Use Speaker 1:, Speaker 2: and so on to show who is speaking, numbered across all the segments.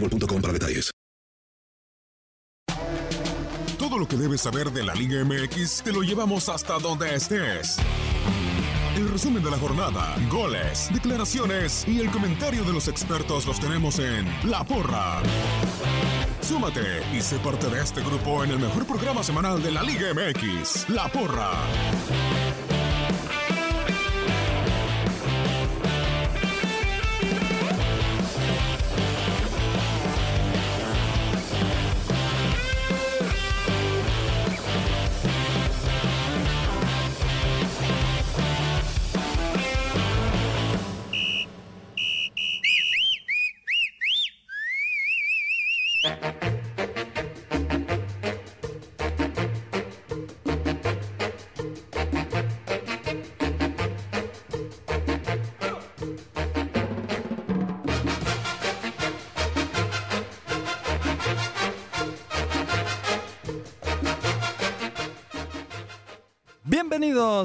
Speaker 1: boostmobile.com para detalles.
Speaker 2: Todo lo que debes saber de la Liga MX te lo llevamos hasta donde estés. El resumen de la jornada, goles, declaraciones y el comentario de los expertos los tenemos en La Porra. Súmate y sé parte de este grupo en el mejor programa semanal de la Liga MX, La Porra.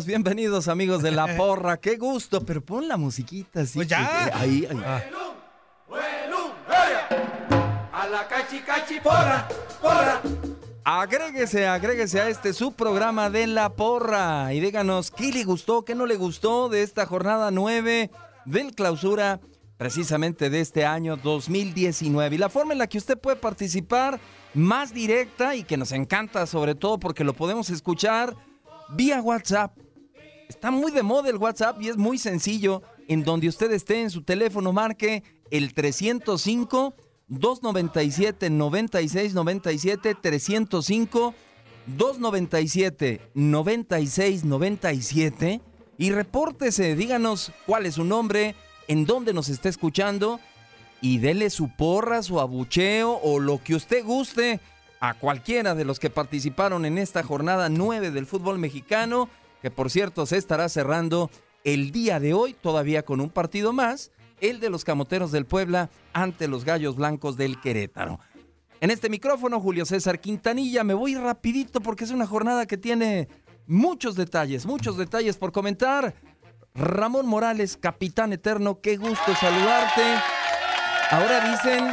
Speaker 3: Bienvenidos, bienvenidos amigos de La Porra, qué gusto, pero pon la musiquita así.
Speaker 4: Pues ya.
Speaker 3: que- ahí, ahí.
Speaker 4: A la cachi cachi porra, porra.
Speaker 3: Agréguese, agréguese a este su programa de La Porra y díganos qué le gustó, qué no le gustó de esta jornada 9 del clausura precisamente de este año 2019 y la forma en la que usted puede participar más directa y que nos encanta sobre todo porque lo podemos escuchar vía WhatsApp. Está muy de moda el WhatsApp y es muy sencillo. En donde usted esté en su teléfono, marque el 305 297 9697 305 297 9697 y repórtese, díganos cuál es su nombre, en dónde nos está escuchando y dele su porra, su abucheo o lo que usted guste a cualquiera de los que participaron en esta jornada 9 del fútbol mexicano, que por cierto se estará cerrando el día de hoy, todavía con un partido más, el de los Camoteros del Puebla ante los Gallos Blancos del Querétaro. En este micrófono, Julio César Quintanilla, me voy rapidito porque es una jornada que tiene muchos detalles, muchos detalles por comentar. Ramón Morales, capitán eterno, qué gusto saludarte. Ahora dicen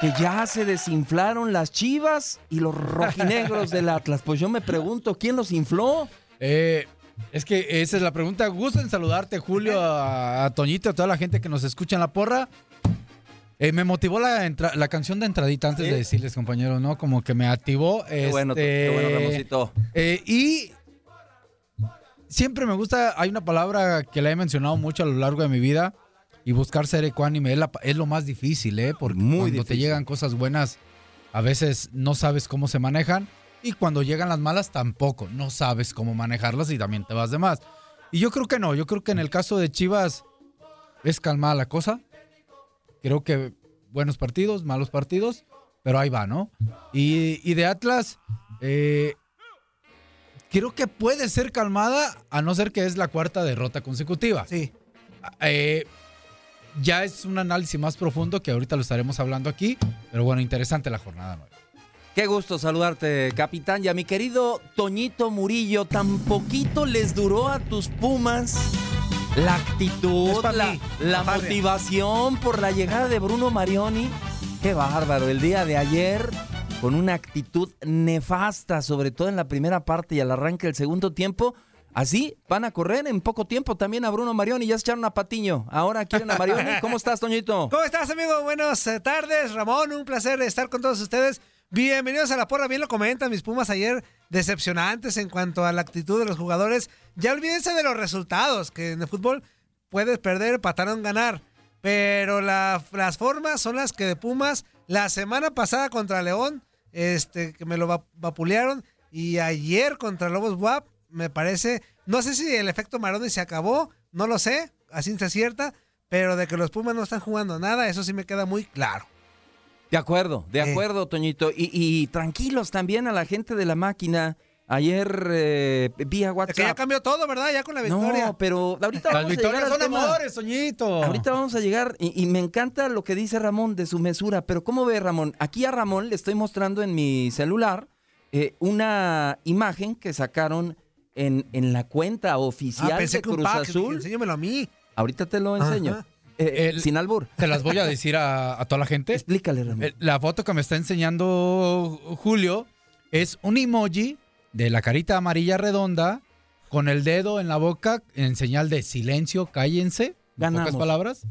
Speaker 3: que ya se desinflaron las chivas y los rojinegros del Atlas. Pues yo me pregunto, ¿quién los infló?
Speaker 4: Eh, es que esa es la pregunta. Gusto en saludarte, Julio, a, a Toñito, a toda la gente que nos escucha en la porra. Eh, me motivó la, entra- la canción de entradita antes
Speaker 3: ¿Sí?
Speaker 4: de decirles, compañeros, ¿no? Como que me activó.
Speaker 3: Qué bueno,
Speaker 4: este,
Speaker 3: qué bueno, Ramoncito.
Speaker 4: eh, y siempre me gusta, hay una palabra que la he mencionado mucho a lo largo de mi vida, y buscar ser ecuánime es, la- es lo más difícil, ¿eh? Porque
Speaker 3: Muy
Speaker 4: cuando te llegan cosas buenas, a veces no sabes cómo se manejan. Y cuando llegan las malas, tampoco. No sabes cómo manejarlas y también te vas de más. Y yo creo que no. Yo creo que en el caso de Chivas es calmada la cosa. Creo que buenos partidos, malos partidos, pero ahí va, ¿no? Y, y de Atlas, eh, creo que puede ser calmada, a no ser que es la cuarta derrota consecutiva.
Speaker 5: Sí.
Speaker 4: Eh, ya es un análisis más profundo que ahorita lo estaremos hablando aquí, pero bueno, interesante la jornada nueva.
Speaker 3: Qué gusto saludarte, capitán. Y a mi querido Toñito Murillo, tan poquito les duró a tus Pumas la actitud, la,
Speaker 5: mí,
Speaker 3: la motivación por la llegada de Bruno Marioni. Qué bárbaro. El día de ayer, con una actitud nefasta, sobre todo en la primera parte y al arranque del segundo tiempo. Así van a correr en poco tiempo también a Bruno Marioni. Ya se echaron a Patiño. Ahora quieren a Marioni. ¿Cómo estás, Toñito?
Speaker 5: ¿Cómo estás, amigo? Buenas eh, tardes, Ramón. Un placer estar con todos ustedes. Bienvenidos a la porra. Bien lo comentan mis Pumas ayer, decepcionantes en cuanto a la actitud de los jugadores. Ya olvídense de los resultados, que en el fútbol puedes perder, empataron, ganar. Pero la- las formas son las que de Pumas, la semana pasada contra León, este, que me lo va- vapulearon, y ayer contra Lobos WAP, me parece, no sé si el efecto Maroni se acabó, no lo sé, a ciencia cierta, pero de que los Pumas no están jugando nada, eso sí me queda muy claro.
Speaker 3: De acuerdo, de
Speaker 5: Eh.
Speaker 3: acuerdo, Toñito. Y, y tranquilos también a la gente de la máquina. Ayer eh, vía
Speaker 5: De que ya
Speaker 3: WhatsApp.
Speaker 5: cambió todo, ¿verdad? Ya con la victoria.
Speaker 3: No, pero ahorita
Speaker 4: Las
Speaker 3: vamos a llegar
Speaker 4: victorias
Speaker 3: al
Speaker 4: son
Speaker 3: tema.
Speaker 4: amores, Soñito.
Speaker 3: Ahorita vamos a llegar y, y me encanta lo que dice Ramón de su mesura, pero ¿cómo ve Ramón? Aquí a Ramón le estoy mostrando en mi celular eh, una imagen que sacaron en, en la cuenta oficial
Speaker 5: ah, pensé
Speaker 3: de
Speaker 5: que un
Speaker 3: Cruz
Speaker 5: pack,
Speaker 3: Azul.
Speaker 5: enséñamelo a mí.
Speaker 3: Ahorita te lo enseño.
Speaker 5: Ajá.
Speaker 3: Eh,
Speaker 4: El-
Speaker 3: sin albur.
Speaker 4: Te las voy a decir a, a toda la gente.
Speaker 3: Explícale, Ramón.
Speaker 4: Eh, La foto que me está enseñando Julio es un emoji de la carita amarilla redonda con el dedo en la boca en señal de silencio, cállense. En
Speaker 3: Ganamos.
Speaker 4: pocas palabras.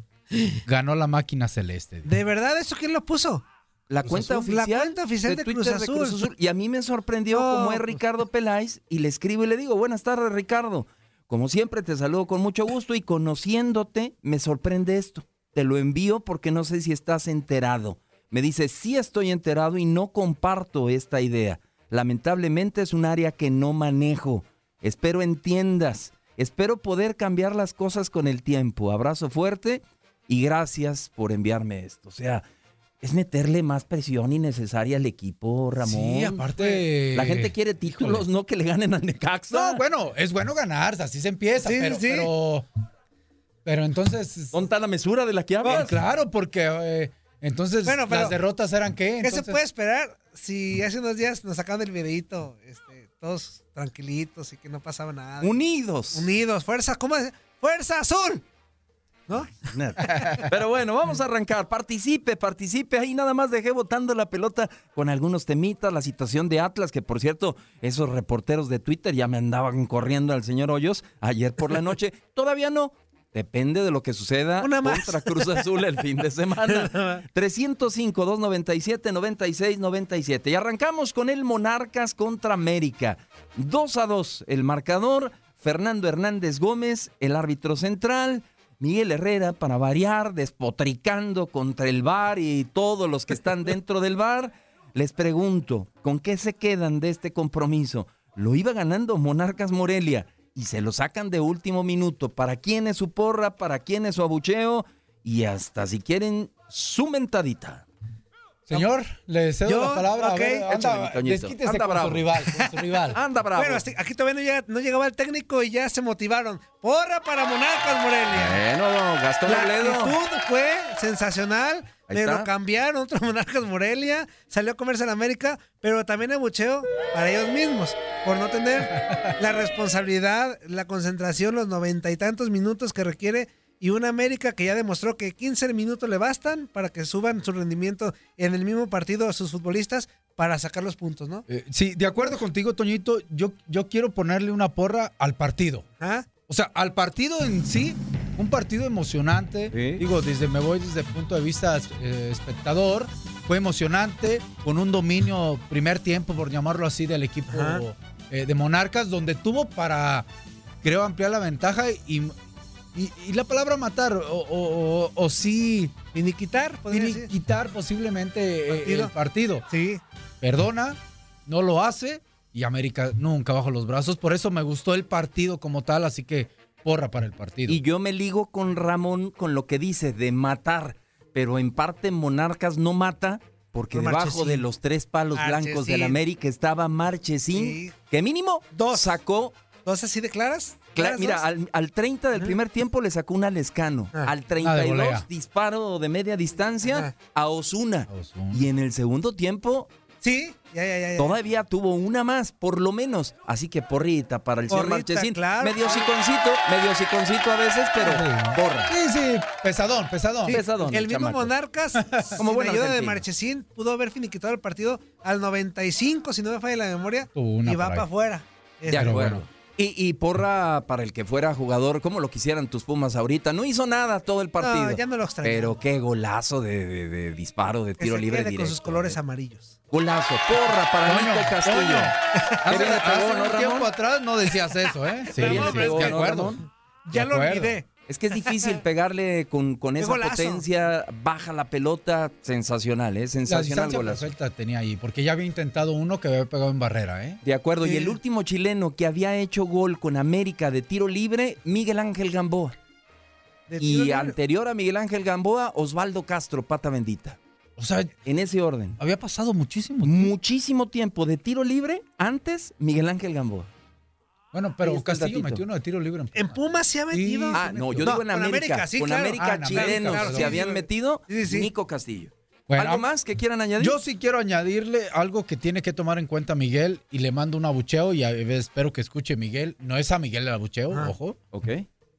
Speaker 4: Ganó la máquina celeste.
Speaker 5: ¿De verdad eso quién lo puso?
Speaker 3: La cuenta
Speaker 4: Azul.
Speaker 5: La
Speaker 3: oficial,
Speaker 5: cuenta oficial de Cruz Azul.
Speaker 3: Y a mí me sorprendió
Speaker 5: No.
Speaker 3: como es Ricardo Peláez y le escribo y le digo, buenas tardes Ricardo. Como siempre te saludo con mucho gusto y conociéndote me sorprende esto. Te lo envío porque no sé si estás enterado. Me dice, sí estoy enterado y no comparto esta idea. Lamentablemente es un área que no manejo. Espero entiendas. Espero poder cambiar las cosas con el tiempo. Abrazo fuerte y gracias por enviarme esto. O sea, es meterle más presión innecesaria al equipo, Ramón.
Speaker 4: Sí, aparte.
Speaker 3: La gente quiere títulos,
Speaker 4: Híjole.
Speaker 3: no que le ganen al Necaxa.
Speaker 4: No, bueno, es bueno ganar, así se empieza,
Speaker 5: Sí,
Speaker 4: pero,
Speaker 5: sí.
Speaker 4: pero. Pero entonces.
Speaker 3: ¿Dónde la mesura de la que hablas?
Speaker 4: claro, porque eh, entonces
Speaker 5: Bueno, pero-
Speaker 4: las derrotas eran qué?
Speaker 5: ¿Qué se puede esperar si hace unos días nos sacaron el videito, este, todos tranquilitos y que no pasaba nada?
Speaker 3: Unidos.
Speaker 5: Unidos, fuerza, ¿cómo es? ¡Fuerza azul! ¿No?
Speaker 3: Pero bueno, vamos a arrancar. Participe, participe. Ahí nada más dejé botando la pelota con algunos temitas. La situación de Atlas, que por cierto, esos reporteros de Twitter ya me andaban corriendo al señor Hoyos ayer por la noche. Todavía no. Depende de lo que suceda
Speaker 5: Una más.
Speaker 3: contra Cruz Azul el fin de semana. 305-297-96-97. Y arrancamos con el Monarcas contra América. 2 a 2 el marcador. Fernando Hernández Gómez, el árbitro central. Miguel Herrera, para variar, despotricando contra el bar y todos los que están dentro del bar. Les pregunto, ¿con qué se quedan de este compromiso? Lo iba ganando Monarcas Morelia y se lo sacan de último minuto. ¿Para quién es su porra? ¿Para quién es su abucheo? Y hasta si quieren, su mentadita.
Speaker 4: Señor, le cedo
Speaker 5: Yo,
Speaker 4: la palabra. A
Speaker 5: ok.
Speaker 4: ver,
Speaker 3: Échale, mi
Speaker 4: anda,
Speaker 3: Toñito.
Speaker 4: desquítese
Speaker 3: Anda
Speaker 4: con
Speaker 3: bravo.
Speaker 4: su rival, con su rival.
Speaker 3: Anda bravo.
Speaker 5: Bueno, aquí todavía no, llega- no llegaba el técnico y ya se motivaron. ¡Porra para Monarcas Morelia!
Speaker 3: Bueno, Gastón
Speaker 5: La
Speaker 3: Robledo.
Speaker 5: actitud fue sensacional.
Speaker 3: Ahí
Speaker 5: Me
Speaker 3: está.
Speaker 5: lo cambiaron, otro Monarcas Morelia. Salió a comerse en América, pero también abucheo para ellos mismos por no tener la responsabilidad, la concentración, los noventa y tantos minutos que requiere. Y una América que ya demostró que 15 minutos le bastan para que suban su rendimiento en el mismo partido a sus futbolistas para sacar los puntos, ¿no?
Speaker 4: Eh, sí, de acuerdo contigo, Toñito. Yo, yo quiero ponerle una porra al partido.
Speaker 5: ¿Ah?
Speaker 4: O sea, al partido en sí, un partido emocionante.
Speaker 3: Sí.
Speaker 4: Digo, desde me voy desde el punto de vista eh, espectador. Fue emocionante, con un dominio primer tiempo, por llamarlo así, del equipo eh, de Monarcas, donde tuvo para, creo, ampliar la ventaja y, Y, y la palabra matar, o, o, o- o sí,
Speaker 5: Finiquitar,
Speaker 4: quitar posiblemente eh,
Speaker 5: Partido.
Speaker 4: el partido.
Speaker 5: Sí.
Speaker 4: Perdona, no lo hace y América nunca bajo los brazos. Por eso me gustó el partido como tal, así que porra para el partido.
Speaker 3: Y yo me ligo con Ramón con lo que dice de matar, pero en parte Monarcas no mata porque
Speaker 5: Por
Speaker 3: debajo
Speaker 5: Marchesín.
Speaker 3: de los tres palos blancos
Speaker 5: Marchesín.
Speaker 3: del América estaba Marchesín,
Speaker 5: Sí.
Speaker 3: que mínimo
Speaker 5: Dos.
Speaker 3: sacó,
Speaker 5: ¿Dos así de claras?
Speaker 3: Cla-
Speaker 5: ¿Claras
Speaker 3: mira, al, al 30 del primer tiempo le sacó una Lescano,
Speaker 5: Ah.
Speaker 3: al
Speaker 4: Una de
Speaker 3: 32
Speaker 4: volea.
Speaker 3: disparo de media distancia a Osuna. Y en el segundo tiempo
Speaker 5: Sí, ya, ya, ya.
Speaker 3: todavía tuvo una más, por lo menos. Así que porrita para el señor
Speaker 5: Porrita,
Speaker 3: Marchesín.
Speaker 5: claro.
Speaker 3: Medio siconcito, medio siconcito a veces, pero porra.
Speaker 4: Sí, sí, pesadón, pesadón.
Speaker 5: Sí,
Speaker 3: pesadón,
Speaker 5: el mismo
Speaker 3: chamaco.
Speaker 5: Monarcas,
Speaker 3: Como
Speaker 5: sin
Speaker 3: buen
Speaker 5: ayuda de. Marchesín, pudo haber finiquitado el partido al 95, si no me falla la memoria, y va para afuera.
Speaker 3: De
Speaker 4: Pero
Speaker 3: acuerdo.
Speaker 4: bueno.
Speaker 3: Y, y porra para el que fuera jugador, como lo quisieran tus Pumas ahorita. No hizo nada todo el partido.
Speaker 5: No, ya no lo.
Speaker 3: Pero qué golazo de, de- de disparo, de
Speaker 5: Que
Speaker 3: tiro
Speaker 5: se
Speaker 3: libre
Speaker 5: quede
Speaker 3: directo.
Speaker 5: con sus colores
Speaker 3: eh.
Speaker 5: amarillos.
Speaker 3: Golazo, porra para Nico Castillo.
Speaker 4: Hace,
Speaker 3: pegó, ¿no,
Speaker 4: un tiempo atrás no decías eso, ¿eh? Sí,
Speaker 3: le
Speaker 4: sí,
Speaker 3: pegó, ¿no,
Speaker 4: acuerdo.
Speaker 3: Ramón?
Speaker 5: Ya lo olvidé.
Speaker 3: Es que es difícil pegarle con, con esa
Speaker 5: golazo.
Speaker 3: potencia, baja la pelota, sensacional, ¿eh?
Speaker 4: La
Speaker 3: Sensacional
Speaker 4: distancia
Speaker 3: golazo.
Speaker 4: perfecta tenía ahí, porque ya había intentado uno que había pegado en barrera, ¿eh?
Speaker 3: De acuerdo, y el último chileno que había hecho gol con América de tiro libre, Miguel Ángel Gamboa. Y
Speaker 5: libre.
Speaker 3: anterior a Miguel Ángel Gamboa, Osvaldo Castro, pata bendita.
Speaker 4: O sea,
Speaker 3: En ese orden.
Speaker 4: había pasado muchísimo.
Speaker 3: Muchísimo tiempo de tiro libre antes Miguel Ángel Gamboa.
Speaker 4: Bueno, pero Castillo metió uno de tiro libre en
Speaker 5: En Pumas se ha metido.
Speaker 4: Sí,
Speaker 3: Ah, no, yo
Speaker 5: No,
Speaker 3: digo en
Speaker 5: con
Speaker 3: América.
Speaker 5: América, sí,
Speaker 3: con
Speaker 5: claro.
Speaker 3: América
Speaker 4: Ah, en América,
Speaker 3: chilenos
Speaker 4: claro,
Speaker 3: se
Speaker 4: sí,
Speaker 3: habían
Speaker 5: sí.
Speaker 3: metido
Speaker 5: Sí, sí.
Speaker 3: Nico Castillo.
Speaker 4: Bueno,
Speaker 3: ¿Algo más que quieran añadir?
Speaker 4: Yo sí quiero añadirle algo que tiene que tomar en cuenta Miguel y le mando un abucheo y espero que escuche Miguel. No es a Miguel el abucheo,
Speaker 5: Ajá.
Speaker 4: ojo,
Speaker 3: Ok.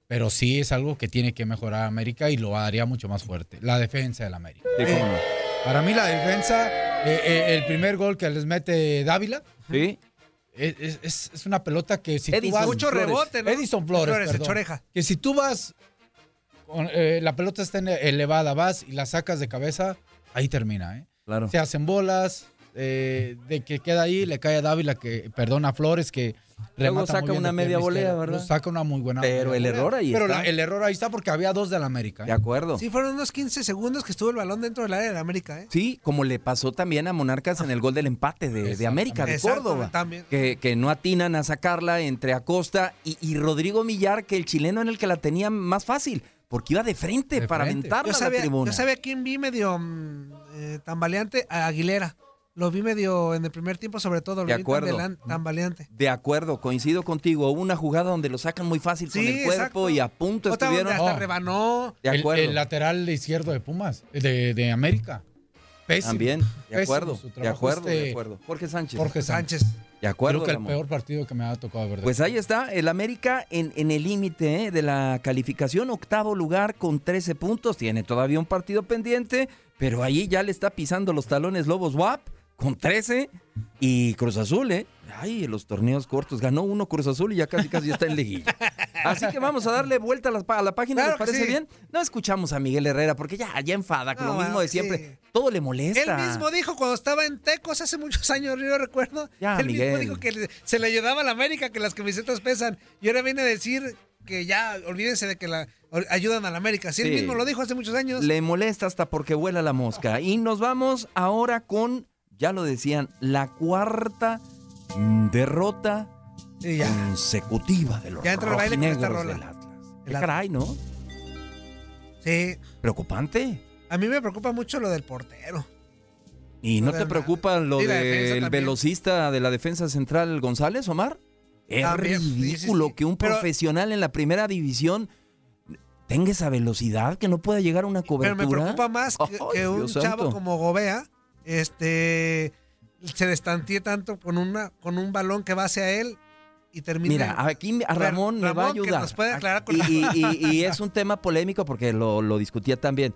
Speaker 4: pero sí es algo que tiene que mejorar América y lo haría mucho más fuerte. La defensa del América.
Speaker 3: Sí, cómo no.
Speaker 4: Para mí la defensa, eh, eh, el primer gol que les mete Dávila,
Speaker 3: Sí.
Speaker 4: Es, es- es una pelota que si
Speaker 3: Edison
Speaker 4: tú vas...
Speaker 5: Mucho
Speaker 3: Flores.
Speaker 5: rebote, ¿no?
Speaker 4: Edison Flores,
Speaker 5: Flores,
Speaker 4: perdón.
Speaker 5: oreja.
Speaker 4: Que si tú vas, con, eh, la pelota está elevada, vas y la sacas de cabeza, ahí termina, ¿eh?
Speaker 3: Claro.
Speaker 4: Se hacen bolas, eh, de que queda ahí, le cae a Dávila, que perdona a Flores, que
Speaker 3: Luego saca una media volea. ¿verdad?
Speaker 4: Luego Saca una muy buena
Speaker 3: Pero el error ahí
Speaker 4: Pero
Speaker 3: está.
Speaker 4: la- el error ahí está porque había dos del América. ¿eh?
Speaker 3: De acuerdo.
Speaker 5: Sí, fueron unos 15 segundos que estuvo el balón dentro del área de la América, ¿eh?
Speaker 3: Sí, como le pasó también a Monarcas en el gol del empate de, de América, de Córdoba.
Speaker 5: también.
Speaker 3: Que, que no atinan a sacarla entre Acosta y, y Rodrigo Millar, que el chileno en el que la tenía más fácil, porque iba de frente
Speaker 4: De
Speaker 3: para
Speaker 4: frente.
Speaker 3: aventarla
Speaker 5: Yo
Speaker 3: a la
Speaker 5: sabía,
Speaker 3: tribuna.
Speaker 5: yo sabía quién vi medio mm, eh, tambaleante, a Aguilera. Lo vi medio en el primer tiempo, sobre todo. Lo
Speaker 3: De
Speaker 5: vi
Speaker 3: acuerdo.
Speaker 5: tambelan- tambaleante.
Speaker 3: De acuerdo, coincido contigo. Hubo una jugada donde lo sacan muy fácil con el cuerpo
Speaker 5: exacto.
Speaker 3: y a punto
Speaker 5: Otra
Speaker 3: estuvieron.
Speaker 5: hasta
Speaker 4: Oh.
Speaker 5: rebanó.
Speaker 3: De
Speaker 4: El-
Speaker 3: acuerdo.
Speaker 4: El, lateral izquierdo de Pumas, de, de América. Pésimo.
Speaker 3: También, de
Speaker 4: Pésimo
Speaker 3: acuerdo, de acuerdo, de
Speaker 4: este
Speaker 3: acuerdo. Jorge Sánchez.
Speaker 4: Jorge Sánchez.
Speaker 3: De acuerdo,
Speaker 4: Creo que el
Speaker 3: Ramón.
Speaker 4: peor partido que me ha tocado ver. de
Speaker 3: Pues ahí está, el América en, en el límite ¿eh? de la calificación, octavo lugar con 13 puntos, tiene todavía un partido pendiente, pero ahí ya le está pisando los talones Lobos WAP con 13 y Cruz Azul, ¿eh? Ay, los torneos cortos, ganó uno Cruz Azul y ya casi casi está en liguilla. Así que vamos a darle vuelta a la, a la página,
Speaker 5: Claro
Speaker 3: ¿les parece
Speaker 5: sí.
Speaker 3: bien? No escuchamos a Miguel Herrera porque ya, ya enfada con
Speaker 5: No,
Speaker 3: lo mismo de siempre.
Speaker 5: sí.
Speaker 3: Todo le molesta.
Speaker 5: Él mismo dijo cuando estaba en Tecos hace muchos años, yo recuerdo.
Speaker 3: Ya,
Speaker 5: él
Speaker 3: Miguel.
Speaker 5: mismo dijo que se le ayudaba a la América, que las camisetas pesan. Y ahora viene a decir que ya olvídense de que la ayudan a la América. Sí, él mismo lo dijo hace muchos años.
Speaker 3: Le molesta hasta porque vuela la mosca. Y nos vamos ahora con, ya lo decían, la cuarta derrota
Speaker 5: Y ya.
Speaker 3: consecutiva de los
Speaker 5: Ya entra el baile con esta rola.
Speaker 3: del Atlas.
Speaker 5: El Atlas.
Speaker 3: caray, ¿no?
Speaker 5: Sí.
Speaker 3: Preocupante.
Speaker 5: A mí me preocupa mucho lo del portero.
Speaker 3: ¿Y
Speaker 5: No
Speaker 3: no
Speaker 5: de
Speaker 3: te preocupa lo del
Speaker 5: también.
Speaker 3: velocista de la defensa central González, Omar? Es
Speaker 5: También, sí, sí,
Speaker 3: ridículo
Speaker 5: sí.
Speaker 3: que un
Speaker 5: Pero-
Speaker 3: profesional en la primera división tenga esa velocidad, que no pueda llegar a una
Speaker 5: Pero
Speaker 3: cobertura.
Speaker 5: me preocupa más que, un
Speaker 3: Dios
Speaker 5: chavo
Speaker 3: santo.
Speaker 5: como Gobea este, se destantíe tanto con, una, con un balón que va hacia él y termine.
Speaker 3: Mira, aquí a
Speaker 5: ver,
Speaker 3: Ramón me va a
Speaker 5: Ramón, que
Speaker 3: ayudar.
Speaker 5: nos puede aclarar con
Speaker 3: y,
Speaker 5: la-
Speaker 3: y- y- y es un tema polémico porque lo, lo discutía también.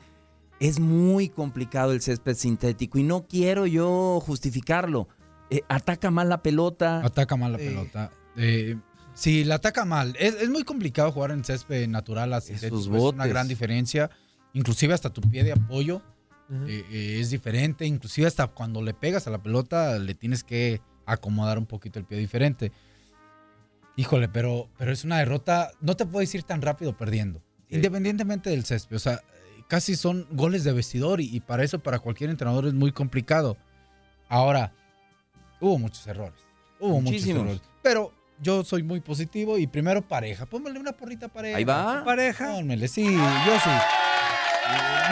Speaker 3: Es muy complicado el césped sintético y no quiero yo justificarlo. Eh, ataca mal la pelota.
Speaker 4: Ataca mal la
Speaker 5: Sí.
Speaker 4: pelota. Eh, sí, la ataca mal. Es, es muy complicado jugar en césped natural a sintético. Es una gran diferencia. Inclusive hasta tu pie de apoyo
Speaker 5: Ujú.
Speaker 4: eh, eh, es diferente. Inclusive hasta cuando le pegas a la pelota le tienes que acomodar un poquito el pie diferente. Híjole, pero, pero es una derrota. No te puedes ir tan rápido perdiendo. Independientemente del césped. O sea, casi son goles de vestidor y, y para eso, para cualquier entrenador, es muy complicado. Ahora, hubo muchos errores. Hubo
Speaker 3: Muchísimos.
Speaker 4: muchos errores. Pero yo soy muy positivo y primero pareja. Póngale una porrita pareja.
Speaker 3: Ahí va.
Speaker 5: Pareja.
Speaker 4: Pónmele, sí, yo sí.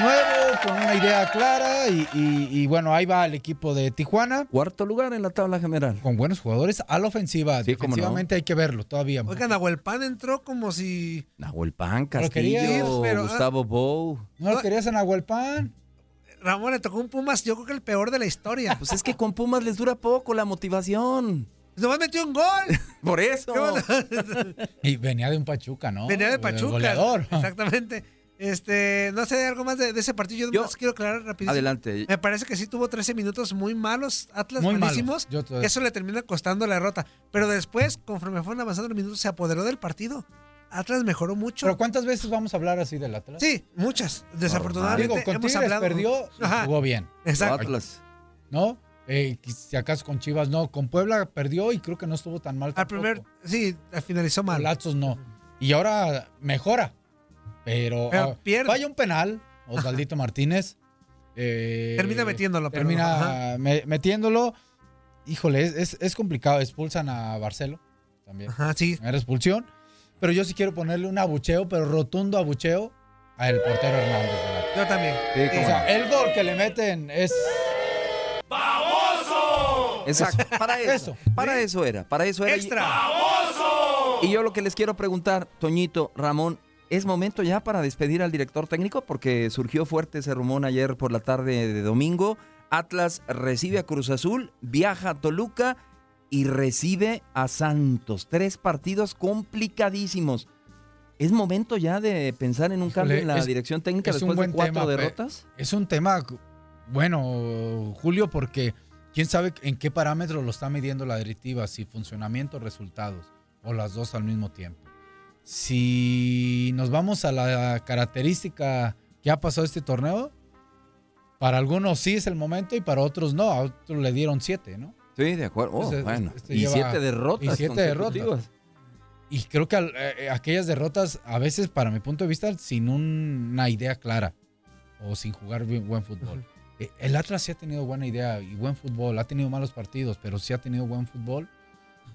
Speaker 4: Nuevo, con una idea clara y, y- y bueno, ahí va el equipo de Tijuana.
Speaker 3: Cuarto lugar en la tabla general.
Speaker 4: Con buenos jugadores a la ofensiva.
Speaker 3: Sí, no.
Speaker 4: Hay que verlo todavía.
Speaker 5: Oigan, Nahuelpan entró como si.
Speaker 3: Nahuel Pan, Castillo,
Speaker 5: ir, pero, ah.
Speaker 3: Gustavo Bou.
Speaker 4: ¿No lo querías en Aguelpan?
Speaker 5: Ramón le tocó un Pumas, yo creo que el peor de la historia.
Speaker 3: Pues es que con Pumas les dura poco la motivación.
Speaker 5: Nomás metió un gol.
Speaker 3: Por eso.
Speaker 4: Y venía de un Pachuca, ¿no?
Speaker 5: Venía de Pachuca.
Speaker 4: Goleador.
Speaker 5: Exactamente. Este, no sé, algo más de, de ese partido. Yo, nomás quiero aclarar rapidísimo.
Speaker 3: Adelante.
Speaker 5: Me parece que sí tuvo 13 minutos muy malos, Atlas
Speaker 4: Muy
Speaker 5: malísimos.
Speaker 4: malos. Yo
Speaker 5: Eso le termina costando la derrota. Pero después, conforme fueron avanzando los minutos, se apoderó del partido. Atlas mejoró mucho.
Speaker 4: Pero ¿cuántas veces vamos a hablar así del Atlas?
Speaker 5: Sí, muchas. Desafortunadamente
Speaker 4: Digo, con
Speaker 5: hemos hablado.
Speaker 4: perdió,
Speaker 5: Ajá.
Speaker 4: jugó bien.
Speaker 5: Exacto.
Speaker 3: Atlas.
Speaker 4: ¿No? Eh, si acaso con Chivas no. Con Puebla perdió y creo que no estuvo tan mal.
Speaker 5: Al
Speaker 4: tampoco.
Speaker 5: primer, sí, finalizó mal.
Speaker 4: Con Lazos no. Y ahora mejora. Pero,
Speaker 5: Pero
Speaker 4: ah,
Speaker 5: pierde.
Speaker 4: falla un penal, Osvaldito Martínez. eh,
Speaker 5: Termina metiéndolo, pero
Speaker 4: Termina me- metiéndolo. Híjole, es, es- es complicado. Expulsan a Barcelo también.
Speaker 5: Ajá, sí.
Speaker 4: Era expulsión. Pero yo sí quiero ponerle un abucheo, pero rotundo abucheo al portero Hernández.
Speaker 5: Yo también.
Speaker 3: Sí,
Speaker 4: O sea, el gol que le meten es
Speaker 3: Exacto. Para eso.
Speaker 4: Eso.
Speaker 3: Para eso era. Para eso era. Y-
Speaker 5: Extra.
Speaker 3: Y yo lo que les quiero preguntar, Toñito, Ramón, ¿es momento ya para despedir al director técnico? Porque surgió fuerte ese rumor ayer por la tarde de domingo. Atlas recibe a Cruz Azul, viaja a Toluca y recibe a Santos. Tres partidos complicadísimos. ¿Es momento ya de pensar en un cambio en la
Speaker 4: es-
Speaker 3: dirección técnica
Speaker 4: es un
Speaker 3: después de
Speaker 4: buen
Speaker 3: cuatro
Speaker 4: tema,
Speaker 3: derrotas?
Speaker 4: Es un tema, bueno, Julio, porque quién sabe en qué parámetro lo está midiendo la directiva, si funcionamiento resultados, o las dos al mismo tiempo. Si nos vamos a la característica que ha pasado este torneo, para algunos sí es el momento y para otros no, a otros le dieron siete, ¿no?
Speaker 3: Sí, de acuerdo. Oh,
Speaker 4: Entonces,
Speaker 3: bueno.
Speaker 4: este
Speaker 3: y siete derrotas.
Speaker 4: y siete derrotas. Y creo que eh, aquellas derrotas, a veces, para mi punto de vista, sin un- una idea clara o sin jugar bien- buen fútbol. Eh, El Atlas sí ha tenido buena idea y buen fútbol, ha tenido malos partidos, pero sí ha tenido buen fútbol.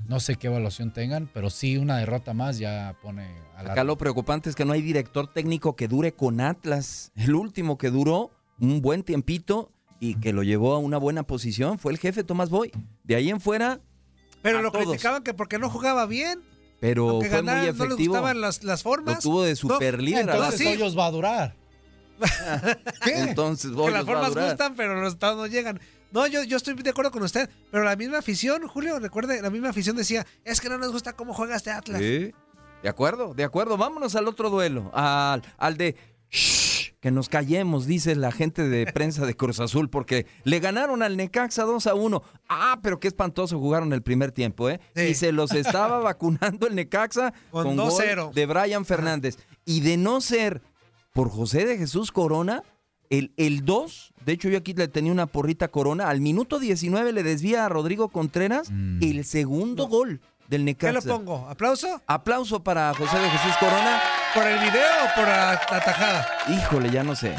Speaker 4: No sé qué evaluación tengan, pero sí una derrota más ya pone a la
Speaker 3: Acá lo preocupante es que no hay director técnico que dure con Atlas. El último que duró un buen tiempito y que lo llevó a una buena posición fue el jefe Tomás Boy. De ahí en fuera,
Speaker 5: Pero
Speaker 3: A
Speaker 5: lo
Speaker 3: todos.
Speaker 5: criticaban que porque no jugaba bien.
Speaker 3: pero
Speaker 5: Aunque
Speaker 3: fue
Speaker 5: ganaran,
Speaker 3: muy
Speaker 5: no les
Speaker 3: efectivo.
Speaker 5: gustaban las, las formas.
Speaker 3: Lo tuvo de super líder.
Speaker 4: Entonces
Speaker 5: sí.
Speaker 4: Hoyos va a durar. ¿Qué?
Speaker 3: Entonces,
Speaker 5: que las
Speaker 3: va a
Speaker 5: formas
Speaker 3: durar.
Speaker 5: gustan, pero los resultados no llegan. No, yo, yo estoy de acuerdo con usted, pero la misma afición, Julio, recuerde, la misma afición decía, es que no nos gusta cómo juega este Atlas.
Speaker 3: Sí. De acuerdo, de acuerdo. Vámonos al otro duelo. Al, al de "Shh, que nos callemos, dice la gente de prensa de Cruz Azul, porque le ganaron al Necaxa 2 a 1. Ah, pero qué espantoso jugaron el primer tiempo, ¿eh?
Speaker 5: Sí.
Speaker 3: Y se los estaba vacunando el Necaxa
Speaker 5: Con
Speaker 3: con, gol
Speaker 5: 2-0.
Speaker 3: de Brian Fernández. Y de no ser por José de Jesús Corona, el, el 2, de hecho yo aquí le tenía una porrita Corona, al minuto 19 le desvía a Rodrigo Contreras
Speaker 4: Mm.
Speaker 3: el segundo gol del
Speaker 5: ¿Qué
Speaker 3: Necaxa.
Speaker 5: lo pongo? ¿Aplauso?
Speaker 3: Aplauso para José de Jesús Corona.
Speaker 5: ¿Por el video o por la, la tajada?
Speaker 3: Híjole, ya no sé.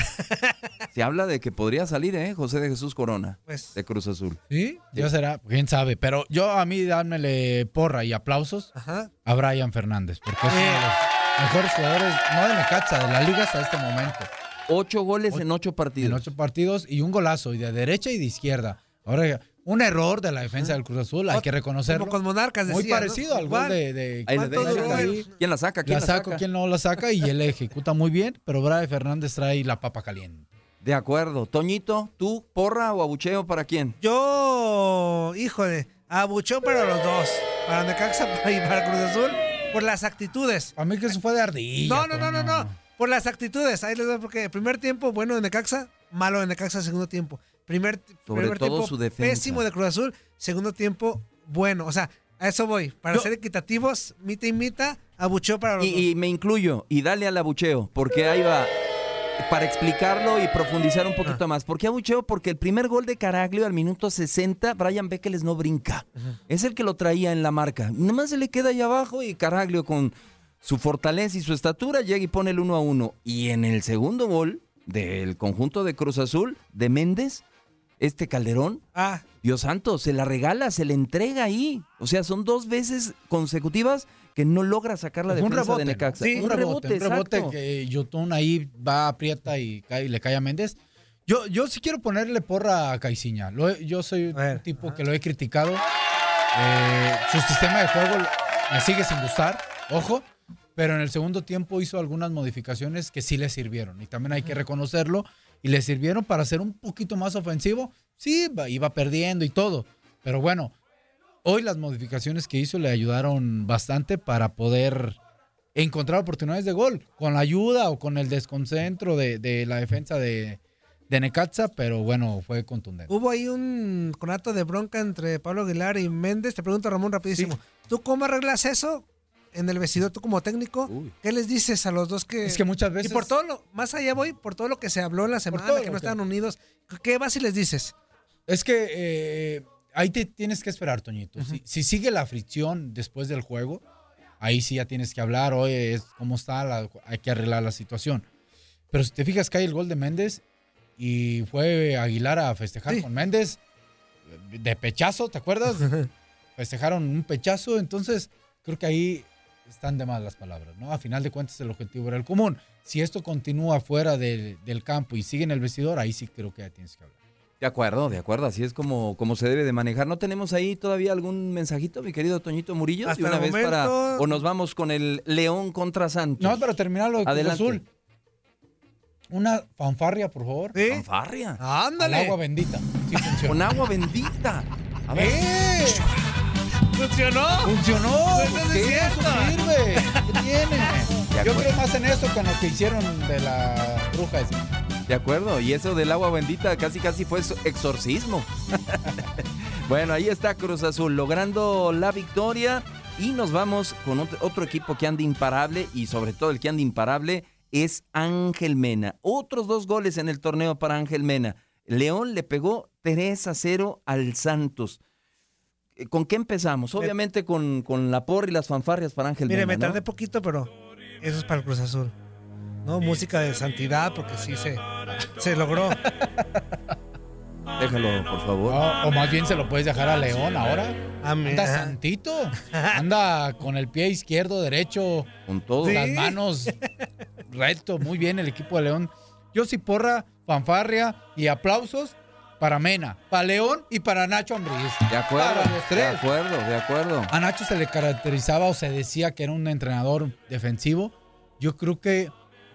Speaker 3: Se habla de que podría salir, ¿eh? José de Jesús Corona,
Speaker 5: Pues,
Speaker 3: de Cruz Azul.
Speaker 4: ¿Sí? Ya será, quién sabe. Pero yo a mí dármele porra y aplausos
Speaker 5: ajá.
Speaker 4: a Brian Fernández, porque es uno de los mejores jugadores, no de Necaxa, de la liga hasta este momento.
Speaker 3: Ocho goles en ocho
Speaker 4: En
Speaker 3: partidos.
Speaker 4: ocho partidos y un golazo, y de derecha y de izquierda. Ahora, un error de la defensa del Cruz Azul, hay que reconocerlo.
Speaker 5: Como con Monarcas
Speaker 4: Muy
Speaker 5: decía, ¿no?
Speaker 4: parecido al gol de, de
Speaker 3: Ahí le
Speaker 5: ¿Cuánto
Speaker 3: dejan
Speaker 5: duró
Speaker 3: ahí.
Speaker 5: el-
Speaker 3: ¿Quién la saca? ¿Quién
Speaker 4: la saco,
Speaker 3: saca?
Speaker 4: quién no la saca y él ejecuta muy bien, pero Brian Fernández trae la papa caliente.
Speaker 3: De acuerdo. Toñito, ¿tú porra o abucheo para quién?
Speaker 5: Yo, híjole, abuchó para los dos. Para Necaxa y para Cruz Azul. Por las actitudes.
Speaker 4: A mí que eso fue de ardilla.
Speaker 5: No, no, no, no, no. Por las actitudes. Ahí les doy porque primer tiempo bueno de Necaxa, malo de Necaxa segundo tiempo. Primer,
Speaker 3: Sobre
Speaker 5: primer
Speaker 3: todo
Speaker 5: tiempo
Speaker 3: su defensa.
Speaker 5: pésimo de Cruz Azul, segundo tiempo bueno. O sea, a eso voy. Para ser equitativos, mita y mita, abuchó para los dos.
Speaker 3: Y, y me incluyo. Y dale al abucheo, porque ahí va. para explicarlo y profundizar un poquito más. ¿Por qué abucheo? Porque el primer gol de Caraglio al minuto 60, Brian Bekeles no brinca. Es el que lo traía en la marca. Nomás se le queda ahí abajo y Caraglio con su fortaleza y su estatura llega y pone el 1 a 1. Y en el segundo gol del conjunto de Cruz Azul, de Méndez, este Calderón,
Speaker 5: Ah,
Speaker 3: Dios santo, se la regala, se le entrega ahí. O sea, son dos veces consecutivas que no logra sacar la
Speaker 4: Fue un
Speaker 3: defensa
Speaker 4: rebote.
Speaker 3: de
Speaker 4: ¿no?
Speaker 3: Necaxa.
Speaker 4: Sí, un rebote, un rebote
Speaker 3: exacto.
Speaker 4: que Yotun ahí va, aprieta y, cae, y le cae a Méndez. Yo, yo sí quiero ponerle porra a Caiciña. Yo soy un tipo que lo he criticado. Eh, su sistema de juego me sigue sin gustar, ojo, pero en el segundo tiempo hizo algunas modificaciones que sí le sirvieron y también hay que reconocerlo y le sirvieron para ser un poquito más ofensivo. Sí, iba perdiendo y todo, pero bueno, hoy las modificaciones que hizo le ayudaron bastante para poder encontrar oportunidades de gol, con la ayuda o con el desconcentro de, de la defensa de, de Necaxa, pero bueno, fue contundente.
Speaker 5: hubo ahí un conato de bronca entre Pablo Aguilar y Méndez. Te pregunto, Ramón, rapidísimo. ¿Tú cómo arreglas eso en el vestidor, tú como técnico? ¿Qué les dices a los dos que...
Speaker 4: Es que muchas veces-
Speaker 5: Y por todo lo... Más allá voy, por todo lo que se habló en la semana,
Speaker 4: todo
Speaker 5: que no estaban unidos. ¿Qué vas y les dices?
Speaker 4: Es que eh, ahí te tienes que esperar, Toñito. si, si sigue la fricción después del juego, ahí sí ya tienes que hablar, oye, es- ¿cómo está? La- hay que arreglar la situación. Pero si te fijas que hay el gol de Méndez y fue Aguilar a festejar con Méndez de pechazo, ¿te acuerdas? Festejaron un pechazo, entonces creo que ahí están de más las palabras, ¿no? A final de cuentas el objetivo era el común. Si esto continúa fuera del- del campo y sigue en el vestidor, ahí sí creo que ya tienes que hablar.
Speaker 3: De acuerdo, de acuerdo, así es como, como se debe de manejar. ¿No tenemos ahí todavía algún mensajito, mi querido Toñito Murillo?
Speaker 5: Hasta
Speaker 3: una
Speaker 5: el
Speaker 3: vez para o nos vamos con el León contra Santos.
Speaker 4: No, para terminar lo de Cruz
Speaker 3: Adelante.
Speaker 4: Azul. Una fanfarria, por favor.
Speaker 3: Fanfarria.
Speaker 5: Ándale.
Speaker 4: Al agua bendita. Sí.
Speaker 3: Con agua bendita. A ver.
Speaker 4: ¡Eh!
Speaker 5: ¿Funcionó?
Speaker 4: ¡Funcionó!
Speaker 5: Pues es
Speaker 4: ¿Qué?
Speaker 5: cierto.
Speaker 4: Eso sirve. ¿Qué tiene? Yo creo más en eso que en lo que hicieron de la bruja esa.
Speaker 3: De acuerdo, y eso del agua bendita casi casi fue exorcismo. bueno, ahí está Cruz Azul logrando la victoria y nos vamos con ot- otro equipo que anda imparable y sobre todo el que anda imparable es Ángel Mena. Otros dos goles en el torneo para Ángel Mena. León le pegó 3 a 0 al Santos. Eh, ¿Con qué empezamos? Obviamente con, con la porra y las fanfarrias para Ángel
Speaker 5: Mire, me tardé poquito, pero eso es para el Cruz Azul. ¿No? Música de santidad, porque sí se, se logró.
Speaker 3: Déjalo, por favor.
Speaker 4: O, o más bien se lo puedes dejar a León ahora.
Speaker 5: Amén.
Speaker 4: Anda santito. Anda con el pie izquierdo, derecho.
Speaker 3: Con todo.
Speaker 4: Las
Speaker 5: Sí.
Speaker 4: manos recto. Muy bien el equipo de León. Yo sí porra, fanfarria y aplausos para Mena, para León y para Nacho Ambriz.
Speaker 3: De acuerdo,
Speaker 4: Para los
Speaker 3: de
Speaker 4: tres.
Speaker 3: acuerdo, de acuerdo.
Speaker 4: A Nacho se le caracterizaba o se decía que era un entrenador defensivo. Yo creo que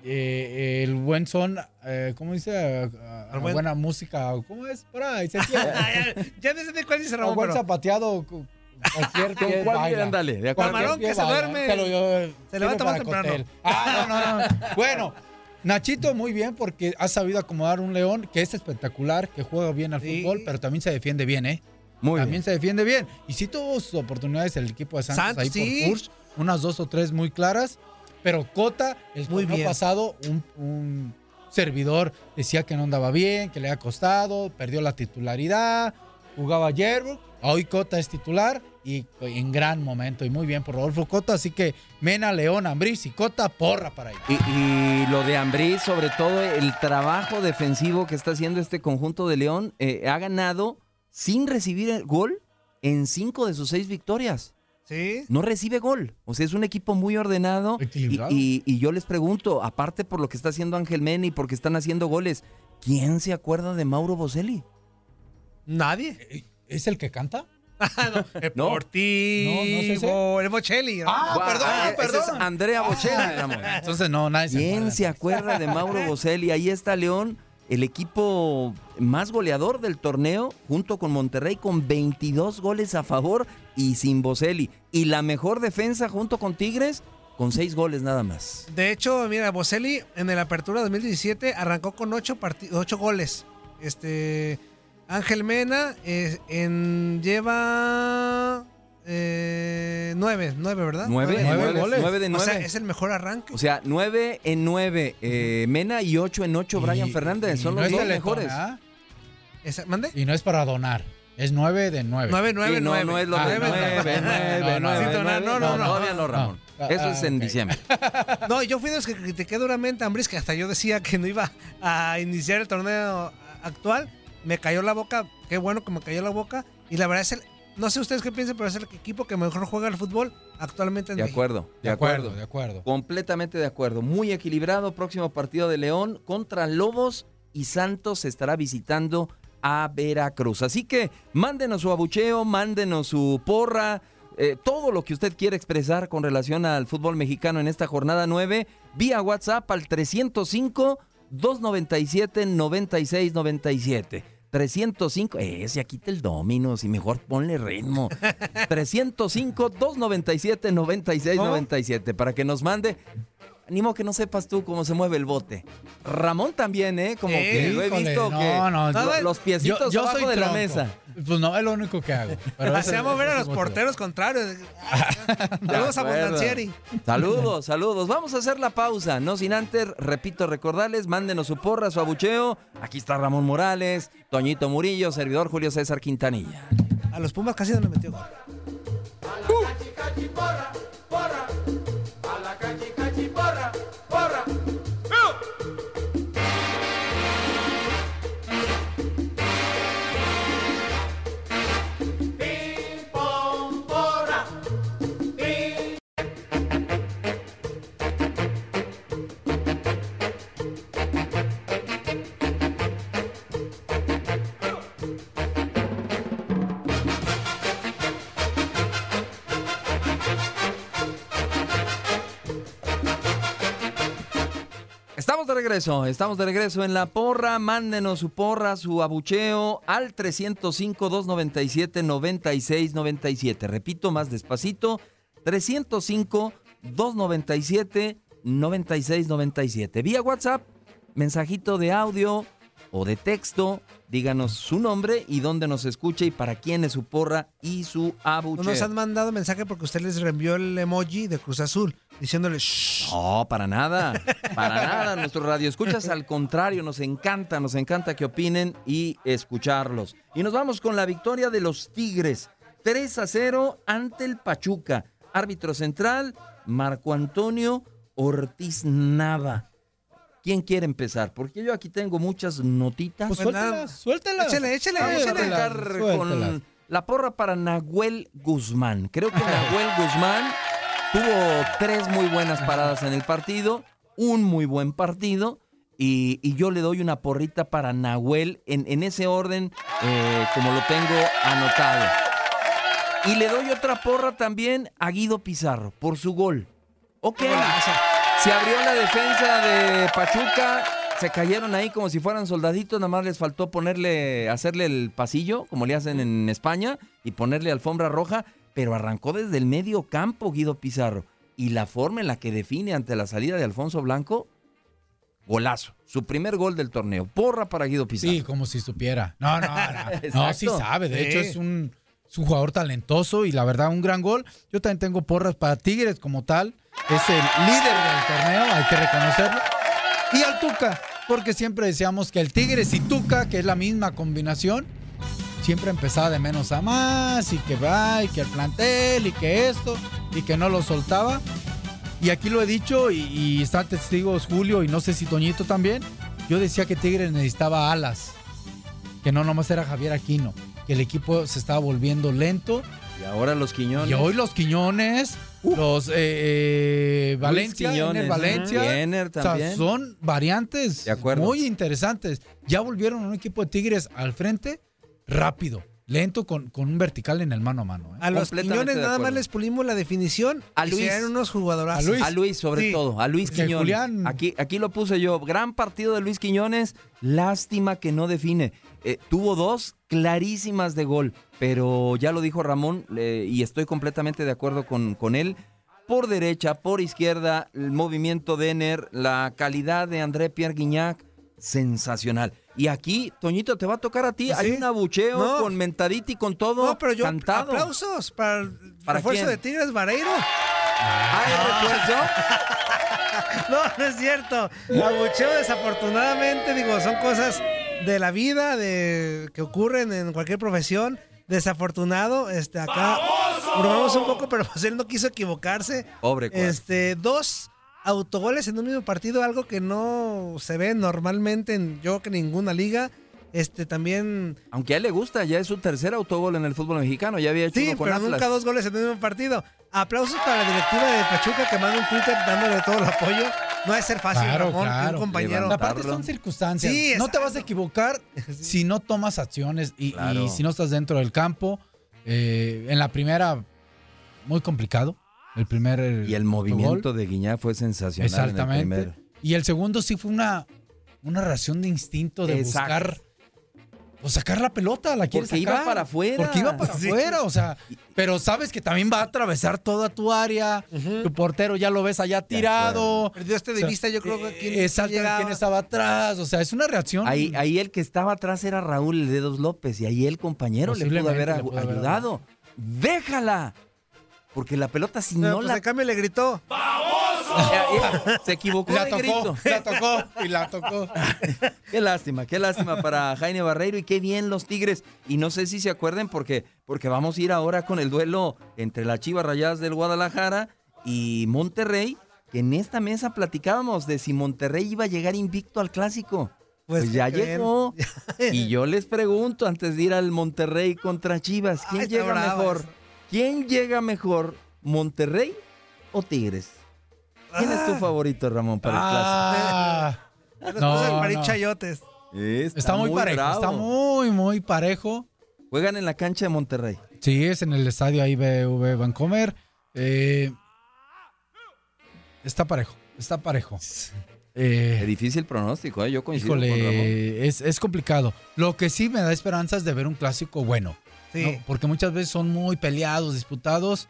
Speaker 4: eh, el buen son, eh, ¿cómo dice? A- a- a
Speaker 5: buen-
Speaker 4: buena música, ¿cómo es? Por ahí, se
Speaker 5: ya no sé de cuál dice
Speaker 4: A
Speaker 5: Ramón,
Speaker 4: buen
Speaker 5: pero
Speaker 4: zapateado, cu- cualquier
Speaker 3: ¿Con
Speaker 4: pie
Speaker 3: cuál?
Speaker 4: baila.
Speaker 3: Ándale, de acuerdo.
Speaker 5: Camarón que se
Speaker 4: baila.
Speaker 5: duerme.
Speaker 4: Lo-
Speaker 5: Se levanta más
Speaker 4: para
Speaker 5: temprano.
Speaker 4: Ah, no, no, no. Bueno, Nachito muy bien porque ha sabido acomodar un león que es espectacular, que juega bien al
Speaker 5: Sí.
Speaker 4: fútbol, pero también se defiende bien, ¿eh?
Speaker 3: Muy
Speaker 4: también
Speaker 3: bien.
Speaker 4: se defiende bien. Y sí tuvo sus oportunidades el equipo de Santos,
Speaker 5: Santos,
Speaker 4: ahí
Speaker 5: sí.
Speaker 4: por Furch, unas dos o tres muy claras, pero Cota, el
Speaker 5: Muy bien.
Speaker 4: pasado, un, un servidor decía que no andaba bien, que le había costado, perdió la titularidad, jugaba Yerbrook, hoy Cota es titular y en gran momento y muy bien por Rodolfo Cota, así que Mena, León, Ambriz y Cota, porra para ellos.
Speaker 3: Y, y lo de Ambriz, sobre todo el trabajo defensivo que está haciendo este conjunto de León, eh, ha ganado sin recibir el gol en cinco de sus seis victorias.
Speaker 5: Sí.
Speaker 3: No recibe gol. O sea, es un equipo muy ordenado. Y, y- y yo les pregunto, aparte por lo que está haciendo Ángel Mena y porque están haciendo goles, ¿quién se acuerda de Mauro Boselli?
Speaker 5: Nadie.
Speaker 4: ¿Es el que canta?
Speaker 3: No.
Speaker 5: Por ti.
Speaker 4: No, no es ese.
Speaker 5: el Bocelli.
Speaker 4: Ah,
Speaker 3: Guau,
Speaker 4: perdón,
Speaker 3: ese
Speaker 4: perdón.
Speaker 3: es Andrea Bocelli, Ramón.
Speaker 4: Entonces no, nadie se
Speaker 3: ¿Quién se acuerda de Mauro Boselli? Ahí está León, el equipo más goleador del torneo, junto con Monterrey, con 22 goles a favor y sin Boselli. Y la mejor defensa junto con Tigres, con 6 goles nada más.
Speaker 5: De hecho, mira, Boselli en el Apertura 2017 arrancó con 8, ocho goles. Este Ángel Mena eh, en, lleva eh, nueve, nueve, ¿verdad?
Speaker 3: Nueve,
Speaker 4: Nueve
Speaker 3: nueve,
Speaker 4: goles.
Speaker 3: nueve de
Speaker 5: O sea,
Speaker 3: nueve.
Speaker 5: es el mejor arranque.
Speaker 3: O sea, 9 en 9 eh, Mena y 8 en 8 Brian
Speaker 4: Y-
Speaker 3: Fernández.
Speaker 4: y
Speaker 3: Son
Speaker 4: no
Speaker 3: los
Speaker 4: es
Speaker 3: dos
Speaker 4: Teletón,
Speaker 3: mejores.
Speaker 4: ¿ah?
Speaker 5: Esa- ¿Mande?
Speaker 4: Y no es para donar. Es 9 de 9.
Speaker 5: Nueve, nueve,
Speaker 3: Sí, no,
Speaker 5: nueve.
Speaker 3: no es lo
Speaker 4: Ah,
Speaker 3: de
Speaker 4: no,
Speaker 3: 9,
Speaker 4: no,
Speaker 3: 9,
Speaker 4: no,
Speaker 3: 9,
Speaker 4: no, no,
Speaker 5: no, no, no, no.
Speaker 3: Todavía no, Ramón.
Speaker 4: Ah,
Speaker 3: Eso
Speaker 4: ah,
Speaker 3: es en
Speaker 4: ok.
Speaker 3: diciembre.
Speaker 5: No, yo fui de los que critiqué duramente a Ambris, que hasta yo decía que no iba a iniciar el torneo actual. Me cayó la boca, qué bueno que me cayó la boca. Y la verdad es el, no sé ustedes qué piensan, pero es el equipo que mejor juega el fútbol actualmente en
Speaker 3: De
Speaker 5: México.
Speaker 3: acuerdo,
Speaker 4: De acuerdo, de acuerdo.
Speaker 3: Completamente de acuerdo. Muy equilibrado. Próximo partido de León contra Lobos y Santos estará visitando a Veracruz. Así que mándenos su abucheo, mándenos su porra, eh, todo lo que usted quiera expresar con relación al fútbol mexicano en esta jornada 9, vía WhatsApp al 305 297 9697. 305, eh, ese quita el Dominos y mejor ponle ritmo. 305-297-9697 para que nos mande. Animo que no sepas tú cómo se mueve el bote. Ramón también, ¿eh? Como que lo he
Speaker 4: Híjole,
Speaker 3: visto
Speaker 4: no,
Speaker 3: que
Speaker 4: no,
Speaker 3: lo-
Speaker 4: yo-
Speaker 3: los piecitos
Speaker 4: yo, yo
Speaker 3: abajo
Speaker 4: soy
Speaker 3: de la
Speaker 4: tronco.
Speaker 3: mesa.
Speaker 4: Pues no, es lo único que hago. Pero ese-
Speaker 5: Hacía mover a los
Speaker 4: es otro.
Speaker 5: porteros contrarios. Saludos a
Speaker 3: acuerdo.
Speaker 5: Bondancieri.
Speaker 3: Saludos, saludos. Vamos a hacer la pausa. No sin antes, repito, recordarles, mándenos su porra, su abucheo. Aquí está Ramón Morales, Toñito Murillo, servidor Julio César Quintanilla.
Speaker 5: A los Pumas casi no le metió. gol.
Speaker 3: Regreso, estamos de regreso en la porra. Mándenos su porra, su abucheo al 305-297-9697. Repito más despacito, 305-297-9697. Vía WhatsApp, mensajito de audio o de texto. Díganos su nombre y dónde nos escucha y para quién es su porra y su
Speaker 5: No
Speaker 3: abucheo.
Speaker 5: nos han mandado mensaje porque usted les reenvió el emoji de Cruz Azul diciéndole shh.
Speaker 3: No, para nada, para nada. Nuestro radio escuchas al contrario, nos encanta, nos encanta que opinen y escucharlos. Y nos vamos con la victoria de los Tigres, 3 a 0 ante el Pachuca. Árbitro central, Marco Antonio Ortiz Nava. ¿Quién quiere empezar? Porque yo aquí tengo muchas notitas.
Speaker 4: Pues
Speaker 5: nada.
Speaker 4: suéltelas, suéltelas.
Speaker 5: Échale, échale,
Speaker 3: Vamos a
Speaker 5: échale.
Speaker 3: arrancar
Speaker 4: Suéltelas.
Speaker 3: con la porra para Nahuel Guzmán. Creo que Nahuel Guzmán tuvo tres muy buenas paradas en el partido, un muy buen partido. Y, y yo le doy una porrita para Nahuel en, en ese orden eh, como lo tengo anotado. Y le doy otra porra también a Guido Pizarro por su gol. Ok, se abrió la defensa de Pachuca, se cayeron ahí como si fueran soldaditos, nada más les faltó ponerle, hacerle el pasillo, como le hacen en España, y ponerle alfombra roja, pero arrancó desde el medio campo Guido Pizarro. Y la forma en la que define ante la salida de Alfonso Blanco, golazo. Su primer gol del torneo. Porra para Guido Pizarro.
Speaker 4: Sí, como si supiera. No, no, no. no sí sabe. De
Speaker 5: Sí.
Speaker 4: hecho, es un, es un jugador talentoso y la verdad, un gran gol. Yo también tengo porras para Tigres como tal. Es el líder del torneo, hay que reconocerlo. Y al Tuca, porque siempre decíamos que el Tigres y Tuca, que es la misma combinación, siempre empezaba de menos a más y que va, y que el plantel, y que esto, y que no lo soltaba. Y aquí lo he dicho y, y están testigos Julio y no sé si Toñito también. Yo decía que Tigres necesitaba alas, que no nomás era Javier Aquino, que el equipo se estaba volviendo lento.
Speaker 3: Y ahora los Quiñones.
Speaker 4: Y hoy los Quiñones, los eh, eh, Valencia,
Speaker 3: Quiñones,
Speaker 4: Ener Valencia.
Speaker 3: Ener
Speaker 4: o sea,
Speaker 3: también.
Speaker 4: son variantes
Speaker 3: De acuerdo.
Speaker 4: muy interesantes. Ya volvieron un equipo de Tigres al frente rápido, lento, con, con un vertical en el mano a mano. ¿eh?
Speaker 5: A los Quiñones nada más les pulimos la definición.
Speaker 3: A Luis.
Speaker 5: unos jugadorazos.
Speaker 4: A Luis.
Speaker 3: A Luis, sobre
Speaker 5: Sí.
Speaker 3: todo, a Luis
Speaker 4: Porque
Speaker 3: Quiñones.
Speaker 4: Julián-
Speaker 3: Aquí, aquí lo puse yo. Gran partido de Luis Quiñones. Lástima que no define. Eh, tuvo dos clarísimas de gol, pero ya lo dijo Ramón eh, y estoy completamente de acuerdo con, con él. Por derecha, por izquierda, el movimiento de Ener, la calidad de André Pierre Guignac, sensacional. Y aquí, Toñito, te va a tocar a ti.
Speaker 5: ¿Sí?
Speaker 3: Hay un abucheo
Speaker 5: No.
Speaker 3: con mentadita y con todo
Speaker 5: No, pero yo
Speaker 3: cantado.
Speaker 5: aplausos para el
Speaker 3: ¿Para
Speaker 5: refuerzo
Speaker 3: quién?
Speaker 5: de Tigres Vareiro.
Speaker 3: ¿Hay refuerzo?
Speaker 5: No, no es cierto. Abucheo desafortunadamente, digo, son cosas de la vida, de que ocurren en cualquier profesión. Desafortunado, este, acá bromamos un poco, pero pues él no quiso equivocarse.
Speaker 3: Pobre cuate.
Speaker 5: Este, dos autogoles en un mismo partido, algo que no se ve normalmente en yo que ninguna liga. Este también
Speaker 3: Aunque a él le gusta, ya es su tercer autogol en el fútbol mexicano. Ya había hecho
Speaker 5: Sí,
Speaker 3: uno con
Speaker 5: pero
Speaker 3: Atlas.
Speaker 5: nunca dos goles en el mismo partido. Aplausos para la directiva de Pachuca que manda un Twitter dándole todo el apoyo. No es ser fácil,
Speaker 4: Claro,
Speaker 5: Ramón,
Speaker 4: claro.
Speaker 5: un compañero.
Speaker 4: Aparte son circunstancias.
Speaker 5: Sí,
Speaker 4: no te vas a equivocar si no tomas acciones y, si no estás dentro del campo. Eh, en la primera, muy complicado. El primer eh,
Speaker 3: Y el movimiento de Guiñá fue sensacional. En el
Speaker 4: Exactamente.
Speaker 3: primero.
Speaker 4: Y el segundo sí fue una, una reacción de instinto de
Speaker 3: Exacto.
Speaker 4: buscar. O sacar la pelota, la quiere
Speaker 3: Porque iba para afuera.
Speaker 4: Porque iba para
Speaker 3: Sí.
Speaker 4: afuera, o sea. Pero sabes que también va a atravesar toda tu área. Tu portero ya lo ves allá tirado.
Speaker 5: Perdió este de
Speaker 4: O sea,
Speaker 5: vista, yo creo que
Speaker 4: eh,
Speaker 5: quién,
Speaker 4: exactamente,
Speaker 5: llegaba.
Speaker 4: quién estaba atrás. O sea, es una reacción.
Speaker 3: Ahí, ahí el que estaba atrás era Raúl Dedos López y ahí el compañero le pudo
Speaker 4: Posiblemente
Speaker 3: haber
Speaker 4: le pudo
Speaker 3: agu-
Speaker 4: haber
Speaker 3: ayudado. ¡Déjala! Porque la pelota si no
Speaker 5: pues,
Speaker 3: la...
Speaker 5: cambio le gritó.
Speaker 3: Ya, ya, Se equivocó
Speaker 4: La
Speaker 3: de
Speaker 4: tocó,
Speaker 3: grito.
Speaker 4: la tocó y la tocó.
Speaker 3: Qué lástima, qué lástima para Jaime Barreiro y qué bien los Tigres. Y no sé si se acuerden porque, porque vamos a ir ahora con el duelo entre las Chivas Rayadas del Guadalajara y Monterrey, que en esta mesa platicábamos de si Monterrey iba a llegar invicto al clásico. Pues,
Speaker 5: Pues,
Speaker 3: ya llegó. y yo les pregunto antes de ir al Monterrey contra Chivas, ¿quién
Speaker 5: Ay,
Speaker 3: llega mejor? ¿Quién llega mejor? ¿Monterrey o Tigres? ¿Quién es tu
Speaker 5: Ah.
Speaker 3: favorito, Ramón, para el
Speaker 4: Ah,
Speaker 5: Después
Speaker 4: No,
Speaker 5: el Marín
Speaker 4: no.
Speaker 5: Chayotes.
Speaker 3: clásico?
Speaker 4: está, muy, parejo,
Speaker 3: bravo.
Speaker 4: está muy, muy parejo.
Speaker 3: Juegan en la cancha de Monterrey.
Speaker 4: Sí, es en el estadio IBV Vancomer. Eh, está parejo, está parejo. Eh,
Speaker 3: Es difícil pronóstico, ¿eh? yo coincido con Ramón.
Speaker 4: es, es complicado. Lo que sí me da esperanzas de ver un clásico bueno.
Speaker 5: Sí.
Speaker 4: ¿no? Porque muchas veces son muy peleados, disputados,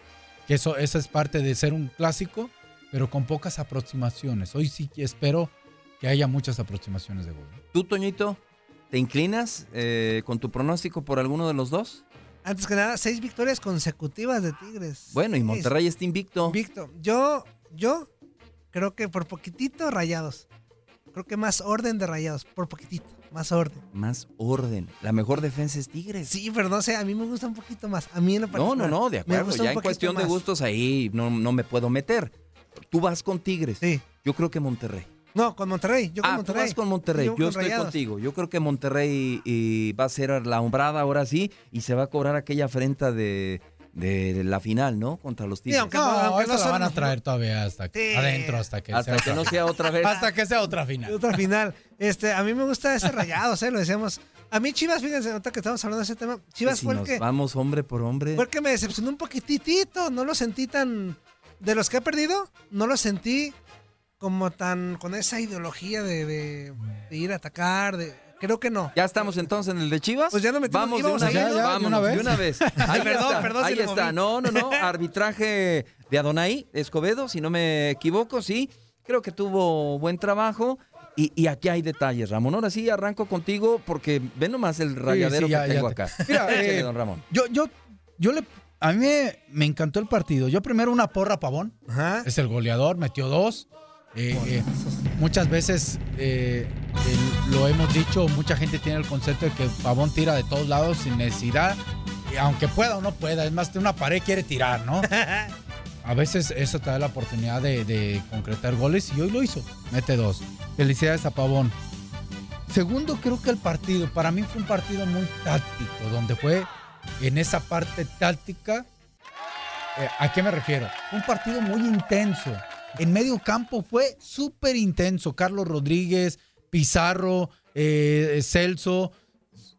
Speaker 4: que eso, esa es parte de ser un clásico, pero con pocas aproximaciones. Hoy sí que espero que haya muchas aproximaciones de gol.
Speaker 3: ¿Tú, Toñito, te inclinas eh, con tu pronóstico por alguno de los dos?
Speaker 5: Antes que nada, seis victorias consecutivas de Tigres.
Speaker 3: Bueno, y. Monterrey está invicto.
Speaker 5: Invicto. Yo, yo creo que por poquitito rayados. Creo que más orden de rayados. Por poquitito. Más orden.
Speaker 3: Más orden. La mejor defensa es Tigres.
Speaker 5: Sí, pero no sé, a mí me gusta un poquito más. A mí en lo
Speaker 3: No,
Speaker 5: particular.
Speaker 3: no, no, de acuerdo. Ya en cuestión de gustos ahí no, no me puedo meter. Tú vas con Tigres.
Speaker 5: Sí.
Speaker 3: Yo creo que Monterrey.
Speaker 5: No, con Monterrey. Yo con
Speaker 3: ah,
Speaker 5: Monterrey.
Speaker 3: tú vas con Monterrey.
Speaker 5: Yo
Speaker 3: Yo,
Speaker 5: con
Speaker 3: estoy
Speaker 5: Rayados.
Speaker 3: contigo. Yo creo que Monterrey va a ser la hombrada ahora sí y se va a cobrar aquella afrenta de, la final, ¿no? Contra los Tigres.
Speaker 5: aunque
Speaker 4: No,
Speaker 5: aunque
Speaker 4: eso
Speaker 5: no
Speaker 4: la van a traer todavía hasta que,
Speaker 5: Sí.
Speaker 4: adentro, hasta que
Speaker 3: Hasta
Speaker 4: sea
Speaker 3: que no sea otra vez.
Speaker 4: hasta que sea otra final.
Speaker 5: Otra final. Este, a mí me gusta ese rayados, ¿eh? Lo decíamos. A mí Chivas, fíjense, ahorita que estamos hablando de ese tema, Chivas
Speaker 3: si
Speaker 5: fue el
Speaker 3: nos
Speaker 5: que,
Speaker 3: vamos hombre por hombre.
Speaker 5: fue el que me decepcionó un poquitito. No lo sentí tan... De los que he perdido, no lo sentí como tan... Con esa ideología de, de- de ir a atacar, de... Creo que no.
Speaker 3: Ya estamos entonces en el de Chivas.
Speaker 5: Pues ya nos metimos-
Speaker 3: Vamos de una vez.
Speaker 5: ¿no?
Speaker 4: Ya, ya, de
Speaker 3: Vámonos,
Speaker 4: una vez.
Speaker 3: de una vez. Ahí
Speaker 5: Perdón,
Speaker 3: está,
Speaker 5: perdón
Speaker 3: ahí está. No, no, no. Arbitraje de Adonai Escobedo, si no me equivoco, sí. Creo que tuvo buen trabajo. Y, y aquí hay detalles, Ramón. Ahora sí arranco contigo porque ve nomás el rayadero
Speaker 4: sí, ya-
Speaker 3: que
Speaker 4: ya
Speaker 3: tengo
Speaker 4: te-
Speaker 3: acá.
Speaker 4: Mira,
Speaker 3: Échale,
Speaker 4: eh,
Speaker 3: don Ramón.
Speaker 4: Yo, yo, yo le. A mí me, me encantó el partido. Yo primero una porra a Pavón.
Speaker 5: Ajá.
Speaker 4: Es el goleador, metió dos. Eh, eh, muchas veces eh, lo hemos dicho, mucha gente tiene el concepto de que Pavón tira de todos lados sin necesidad. Y aunque pueda o no pueda, es más, de una pared quiere tirar, ¿no? A veces eso te da la oportunidad de, de concretar goles y hoy lo hizo. Mete dos. Felicidades a Pavón. Segundo, creo que el partido, para mí fue un partido muy táctico, donde fue en esa parte táctica. eh, ¿A qué me refiero? Un partido muy intenso. En medio campo fue súper intenso. Carlos Rodríguez, Pizarro, eh, Celso,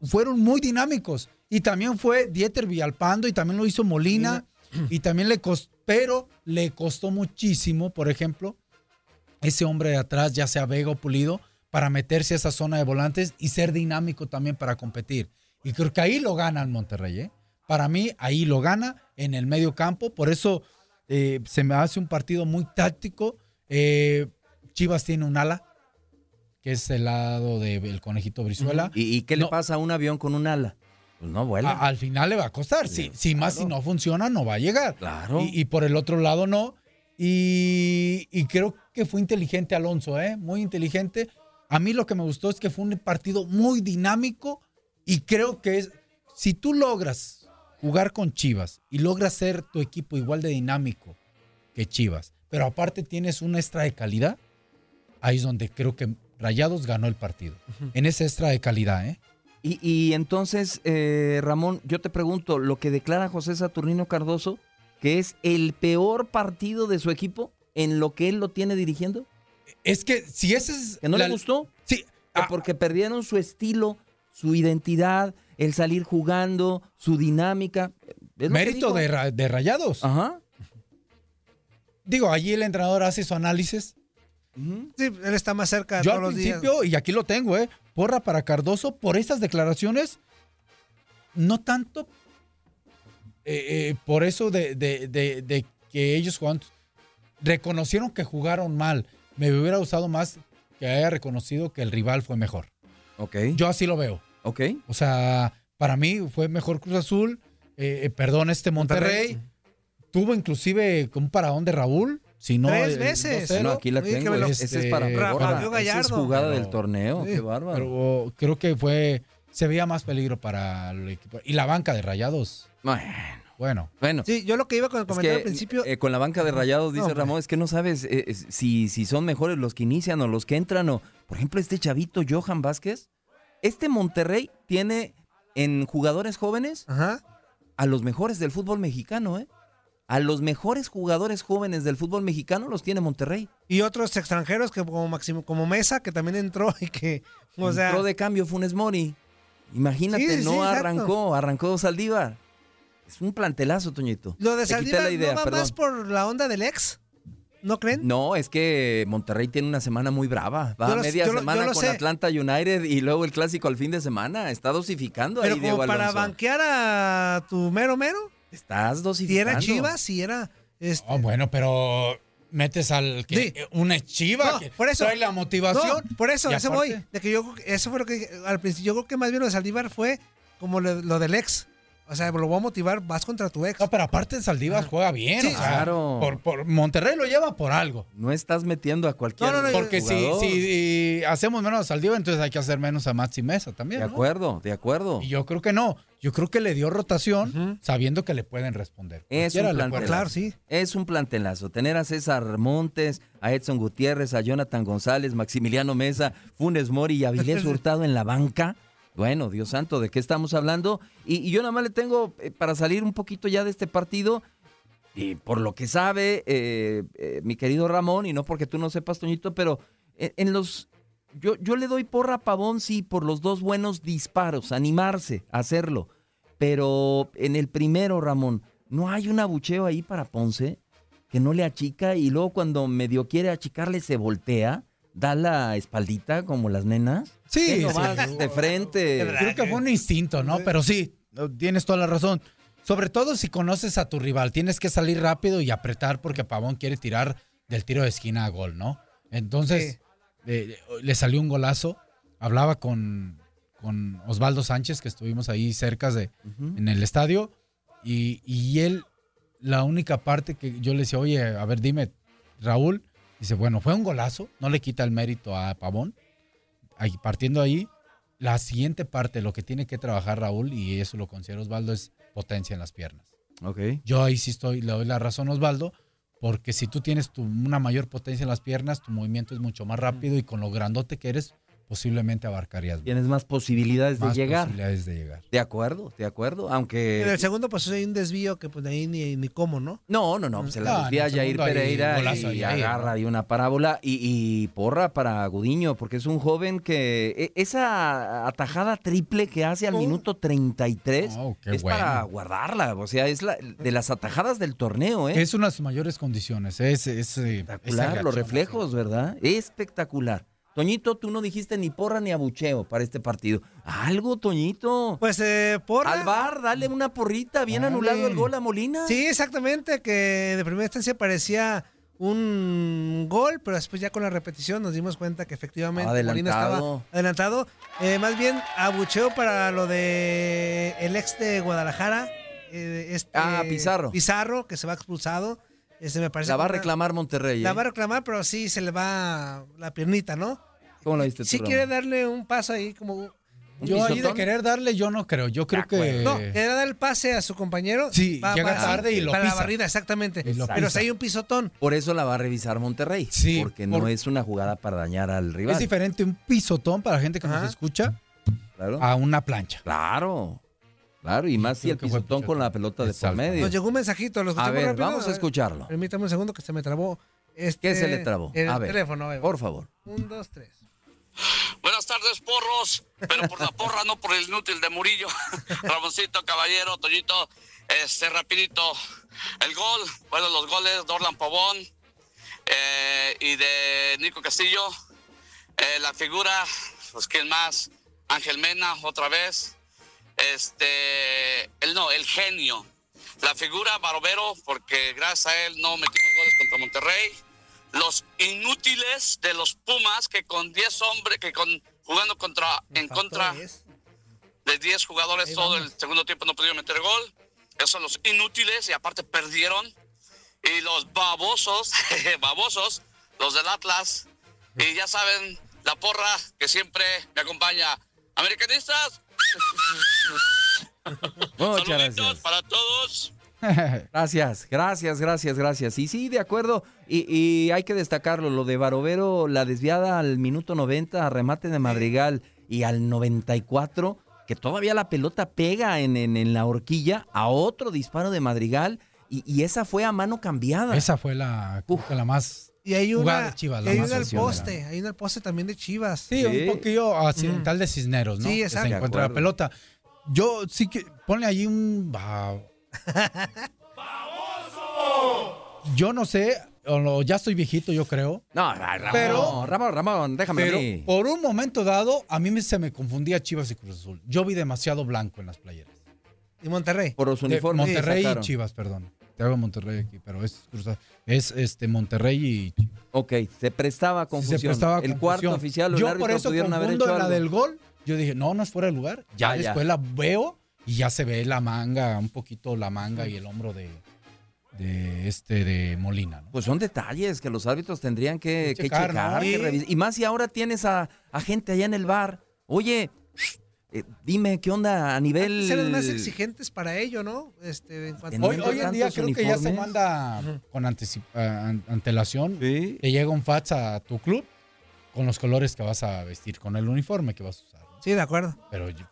Speaker 4: fueron muy dinámicos. Y también fue Dieter Villalpando y también lo hizo Molina. Y también le costó, pero le costó muchísimo, por ejemplo, ese hombre de atrás, ya sea Vega o Pulido, para meterse a esa zona de volantes y ser dinámico también para competir. Y creo que ahí lo gana el Monterrey. ¿eh? Para mí, ahí lo gana en el medio campo. Por eso eh, se me hace un partido muy táctico. Eh, Chivas tiene un ala que es el lado del conejito Brizuela.
Speaker 3: ¿Y, y qué le
Speaker 4: No.
Speaker 3: pasa a un avión con un ala? Pues no vuela.
Speaker 4: A- al final le va a costar. Si, si más si no funciona, no va a llegar.
Speaker 3: Claro.
Speaker 4: Y, y por el otro lado, no. Y, y creo que fue inteligente Alonso, ¿eh? Muy inteligente. A mí lo que me gustó es que fue un partido muy dinámico y creo que es, si tú logras jugar con Chivas y logras ser tu equipo igual de dinámico que Chivas, pero aparte tienes un extra de calidad, ahí es donde creo que Rayados ganó el partido. En ese extra de calidad, ¿eh?
Speaker 3: Y, y entonces, eh, Ramón, yo te pregunto, lo que declara José Saturnino Cardoso, que es el peor partido de su equipo en lo que él lo tiene dirigiendo,
Speaker 4: Es que si ese es...
Speaker 3: ¿que no
Speaker 4: la-
Speaker 3: le gustó?
Speaker 4: Sí, ah,
Speaker 3: porque perdieron su estilo, su identidad, el salir jugando, su dinámica.
Speaker 4: Mérito de, Ra- de Rayados.
Speaker 3: Ajá.
Speaker 4: Digo, allí el entrenador hace su análisis.
Speaker 5: Sí, él está más cerca
Speaker 4: Yo
Speaker 5: todos
Speaker 4: al
Speaker 5: los días.
Speaker 4: principio, y aquí lo tengo, ¿eh? Porra para Cardoso por estas declaraciones. No tanto eh, eh, por eso de, de- de- de que ellos jugaron. Reconocieron que jugaron mal. Me hubiera gustado más que haya reconocido que el rival fue mejor.
Speaker 3: Ok.
Speaker 4: Yo así lo veo.
Speaker 3: ok.
Speaker 4: O sea, para mí fue mejor Cruz Azul. eh, perdón, este Monterrey. Tuvo inclusive un paradón de Raúl. Si no,
Speaker 5: Tres
Speaker 4: el
Speaker 5: veces.
Speaker 4: 2-0.
Speaker 3: No, aquí la
Speaker 5: Oye,
Speaker 3: tengo.
Speaker 5: lo-
Speaker 3: Ese es para
Speaker 4: Este,
Speaker 3: Esa es jugada
Speaker 4: Pero-
Speaker 3: del torneo.
Speaker 5: Sí,
Speaker 3: Qué bárbaro.
Speaker 4: Pero creo que fue. Se veía más peligro para el equipo. Y la banca de rayados.
Speaker 3: Bueno,
Speaker 4: Bueno.
Speaker 3: bueno.
Speaker 5: Sí, yo lo que iba con el
Speaker 3: Es
Speaker 5: comentario
Speaker 3: que,
Speaker 5: al principio.
Speaker 3: eh, con la banca de rayados, dice
Speaker 5: No.
Speaker 3: Ramón, es que no sabes eh, es- si, si son mejores los que inician o los que entran. O, por ejemplo, este chavito Johan Vázquez. Este Monterrey tiene en jugadores jóvenes
Speaker 5: Ajá.
Speaker 3: a los mejores del fútbol mexicano, ¿eh? A los mejores jugadores jóvenes del fútbol mexicano los tiene Monterrey.
Speaker 5: Y otros extranjeros que como Máximo, como Mesa, que también entró y que, o sea,
Speaker 3: Entró de cambio Funes Mori. Imagínate,
Speaker 5: Sí, sí,
Speaker 3: no
Speaker 5: exacto.
Speaker 3: arrancó, arrancó Saldívar. Es un plantelazo, Toñito.
Speaker 5: lo de Saldívar
Speaker 3: idea,
Speaker 5: no va
Speaker 3: perdón.
Speaker 5: más por la onda del ex, ¿no creen?
Speaker 3: No, es que Monterrey tiene una semana muy brava. Va
Speaker 5: Yo
Speaker 3: media
Speaker 5: yo
Speaker 3: semana
Speaker 5: yo
Speaker 3: con
Speaker 5: sé.
Speaker 3: Atlanta United y luego el clásico al fin de semana. Está dosificando
Speaker 5: Pero
Speaker 3: ahí
Speaker 5: como
Speaker 3: Diego
Speaker 5: para banquear a tu mero mero,
Speaker 3: Estás
Speaker 5: si
Speaker 3: dosificando.
Speaker 5: era Chivas, si era... este,
Speaker 4: bueno, pero metes al que
Speaker 5: Sí.
Speaker 4: una chiva
Speaker 5: No,
Speaker 4: que
Speaker 5: por eso.
Speaker 4: trae la motivación.
Speaker 5: No, por eso, eso
Speaker 4: aparte-
Speaker 5: voy. De que yo, eso fue lo que dije al principio. Yo creo que más bien lo de Saldívar fue como lo, lo del ex. O sea, lo voy a motivar, vas contra tu ex.
Speaker 4: No, pero aparte Saldivas juega bien.
Speaker 5: Sí,
Speaker 4: o sea,
Speaker 3: claro.
Speaker 4: Por, por- Monterrey lo lleva por algo.
Speaker 3: No estás metiendo a cualquier
Speaker 5: No, no, no,
Speaker 4: Porque si, hacemos menos a Saldívar, entonces hay que hacer menos a Maxi Mesa también.
Speaker 3: De
Speaker 4: ¿no?
Speaker 3: acuerdo, de acuerdo.
Speaker 4: Y yo creo que no. Yo creo que le dio rotación sabiendo que le pueden responder.
Speaker 3: Es un plantelazo.
Speaker 5: Claro, sí.
Speaker 3: Es un plantelazo. Tener a César Montes, a Edson Gutiérrez, a Jonathan González, Maximiliano Mesa, Funes Mori y Avilés Hurtado en la banca. Bueno, Dios santo, ¿de qué estamos hablando? Y, yo nada más le tengo, eh, para salir un poquito ya de este partido, y por lo que sabe eh, eh, mi querido Ramón, y no porque tú no sepas, Toñito, pero en, en los... Yo, yo le doy porra a Pavón, sí, por los dos buenos disparos, animarse a hacerlo. Pero en el primero, Ramón, ¿no hay un abucheo ahí para Ponce? Que no le achica y luego cuando medio quiere achicarle se voltea, da la espaldita como las nenas.
Speaker 4: Sí,
Speaker 3: ¿Qué no
Speaker 4: sí.
Speaker 3: vas de frente.
Speaker 4: Creo que fue un instinto, ¿no? Pero sí, tienes toda la razón. Sobre todo si conoces a tu rival, tienes que salir rápido y apretar porque Pavón quiere tirar del tiro de esquina a gol, ¿no? Entonces, eh, le salió un golazo. Hablaba con, con Osvaldo Sánchez, que estuvimos ahí cerca de, en el estadio, y, y él, la única parte que yo le decía, oye, a ver, dime, Raúl, dice, bueno, fue un golazo, no le quita el mérito a Pavón, ahí, partiendo ahí, la siguiente parte, lo que tiene que trabajar Raúl, y eso lo considera Osvaldo, es potencia en las piernas.
Speaker 3: Ok.
Speaker 4: Yo ahí sí estoy, le doy la razón a Osvaldo, porque si tú tienes tu- una mayor potencia en las piernas, tu movimiento es mucho más rápido y con lo grandote que eres, posiblemente abarcarías más
Speaker 3: Tienes más posibilidades de llegar.
Speaker 4: posibilidades de llegar.
Speaker 3: De acuerdo, de acuerdo. Aunque.
Speaker 5: En el segundo, pues hay un desvío que pues de ahí ni, ni cómo, ¿no?
Speaker 3: No, no, no, pues se la
Speaker 4: No,
Speaker 3: desvía Jair Pereira y
Speaker 4: Jair,
Speaker 3: agarra
Speaker 4: ¿no?
Speaker 3: ahí una parábola y, y porra para Gudiño, porque es un joven que e- esa atajada triple que hace al
Speaker 5: Oh.
Speaker 3: minuto 33
Speaker 4: Oh,
Speaker 3: es
Speaker 4: bueno.
Speaker 3: para guardarla, o sea, es la, de las atajadas del torneo, ¿eh?
Speaker 4: Es una de sus mayores condiciones. Es, es, eh,
Speaker 3: Espectacular,
Speaker 4: reacción,
Speaker 3: los reflejos, ¿verdad? Espectacular. Toñito, tú no dijiste ni porra ni abucheo para este partido. Algo, Toñito.
Speaker 5: Pues eh, por
Speaker 3: Al bar, dale una porrita, bien
Speaker 4: Dale.
Speaker 3: anulado el gol a Molina.
Speaker 5: Sí, exactamente, que de primera instancia parecía un gol, pero después ya con la repetición nos dimos cuenta que efectivamente Molina estaba adelantado. Eh, más bien abucheo para lo de el ex de Guadalajara. eh, este,
Speaker 3: Ah, Pizarro.
Speaker 5: Pizarro, que se va expulsado. Ese me parece
Speaker 3: La va a reclamar Monterrey.
Speaker 5: La
Speaker 3: ¿eh?
Speaker 5: va a reclamar, pero sí se le va la piernita, ¿no?
Speaker 3: ¿Cómo lo viste tú,
Speaker 5: Sí
Speaker 3: Ramón?
Speaker 5: quiere darle un paso ahí como...
Speaker 3: ¿Un
Speaker 4: Yo ahí de querer darle, yo no creo. Yo creo que.
Speaker 5: No, quiere dar el pase a su compañero.
Speaker 4: Sí, llega tarde y lo
Speaker 5: Para la barrida, exactamente. Pero si hay un pisotón.
Speaker 3: Por eso la va a revisar Monterrey.
Speaker 4: Sí,
Speaker 3: Porque no es una jugada para dañar al rival.
Speaker 4: Es diferente un pisotón para la gente que nos escucha
Speaker 3: Claro.
Speaker 4: a una plancha.
Speaker 3: Claro. Claro, y más si el pisotón con la pelota de por medio.
Speaker 5: Nos llegó un mensajito, lo
Speaker 3: A ver,
Speaker 5: rápido.
Speaker 3: vamos a
Speaker 5: ver,
Speaker 3: escucharlo.
Speaker 5: Permítame un segundo que se me trabó. Este,
Speaker 3: ¿Qué se le trabó?
Speaker 5: El
Speaker 3: A ver,
Speaker 5: teléfono.
Speaker 3: Por favor.
Speaker 5: Un, dos, tres.
Speaker 6: Buenas tardes, porros, pero por la porra, no por el inútil de Murillo. Ramoncito, Caballero, Toñito, este, rapidito. El gol, bueno, los goles, Dorlan Pavón eh, y de Nico Castillo. Eh, la figura, pues, ¿quién más? Ángel Mena, otra vez. Este, el no, el genio. La figura Barovero, porque gracias a él no metimos goles contra Monterrey los inútiles de los Pumas que con 10 hombres, que con jugando contra en contra de 10 jugadores
Speaker 5: Ahí
Speaker 6: todo
Speaker 5: vamos.
Speaker 6: el segundo tiempo no pudieron meter gol. Esos son los inútiles y aparte perdieron. Y los babosos, babosos, los del Atlas. Y ya saben, la porra que siempre me acompaña. Americanistas,
Speaker 3: Muchas gracias.
Speaker 6: para todos.
Speaker 3: Gracias, gracias, gracias, gracias. Y sí, de acuerdo. Y, y hay que destacarlo, lo de Barovero, la desviada al minuto 90, remate de Madrigal, y al 94, que todavía la pelota pega en, en- en la horquilla, a otro disparo de Madrigal, y, y esa fue a mano cambiada.
Speaker 4: Esa fue la, la más.
Speaker 5: Y hay una,
Speaker 4: de Chivas,
Speaker 5: y hay una al poste. Hay una al poste también de Chivas.
Speaker 4: Sí, un poquillo accidental de Cisneros, ¿no?
Speaker 5: Sí,
Speaker 4: Que
Speaker 5: exacto.
Speaker 4: Se encuentra
Speaker 3: De
Speaker 4: la pelota. Yo sí que. Ponle allí un. Yo no sé, o lo- ya estoy viejito, yo creo.
Speaker 3: No, Ramón,
Speaker 4: Pero-
Speaker 3: Ramón, Ramón, déjame a
Speaker 4: Pero
Speaker 3: mí.
Speaker 4: por un momento dado, a mí se me confundía Chivas y Cruz Azul. Yo vi demasiado blanco en las playeras.
Speaker 5: Y Monterrey.
Speaker 3: Por los
Speaker 4: De
Speaker 3: uniformes.
Speaker 4: Monterrey y. Chivas, perdón. Te hago Monterrey aquí, pero es. Es este Monterrey y.
Speaker 3: Ok, se prestaba confusión.
Speaker 4: Se prestaba
Speaker 3: el
Speaker 4: confusión.
Speaker 3: cuarto oficial el
Speaker 4: Yo por eso
Speaker 3: pudieron haber
Speaker 4: confundo
Speaker 3: hecho
Speaker 4: la
Speaker 3: algo.
Speaker 4: del gol. Yo dije, no, no es fuera de lugar. Ya
Speaker 3: Ah, ya.
Speaker 4: después la veo y ya se ve la manga, un poquito la manga y el hombro de, de este de Molina. ¿no?
Speaker 3: Pues son detalles que los árbitros tendrían que,
Speaker 4: Que
Speaker 3: que
Speaker 4: checar,
Speaker 3: checar,
Speaker 4: ¿no?
Speaker 3: que revisar. Y más si ahora tienes a, a gente allá en el bar. Oye, eh, dime qué onda a nivel.
Speaker 5: Ser más exigentes para ello, ¿no? Este, en cuanto-
Speaker 4: Hoy, hoy en día creo que ya se manda con anticipa- an- antelación.
Speaker 3: Sí.
Speaker 4: Te llega un fax a tu club con los colores que vas a vestir, con el uniforme que vas a usar. ¿no?
Speaker 5: Sí, de acuerdo.
Speaker 4: Pero yo,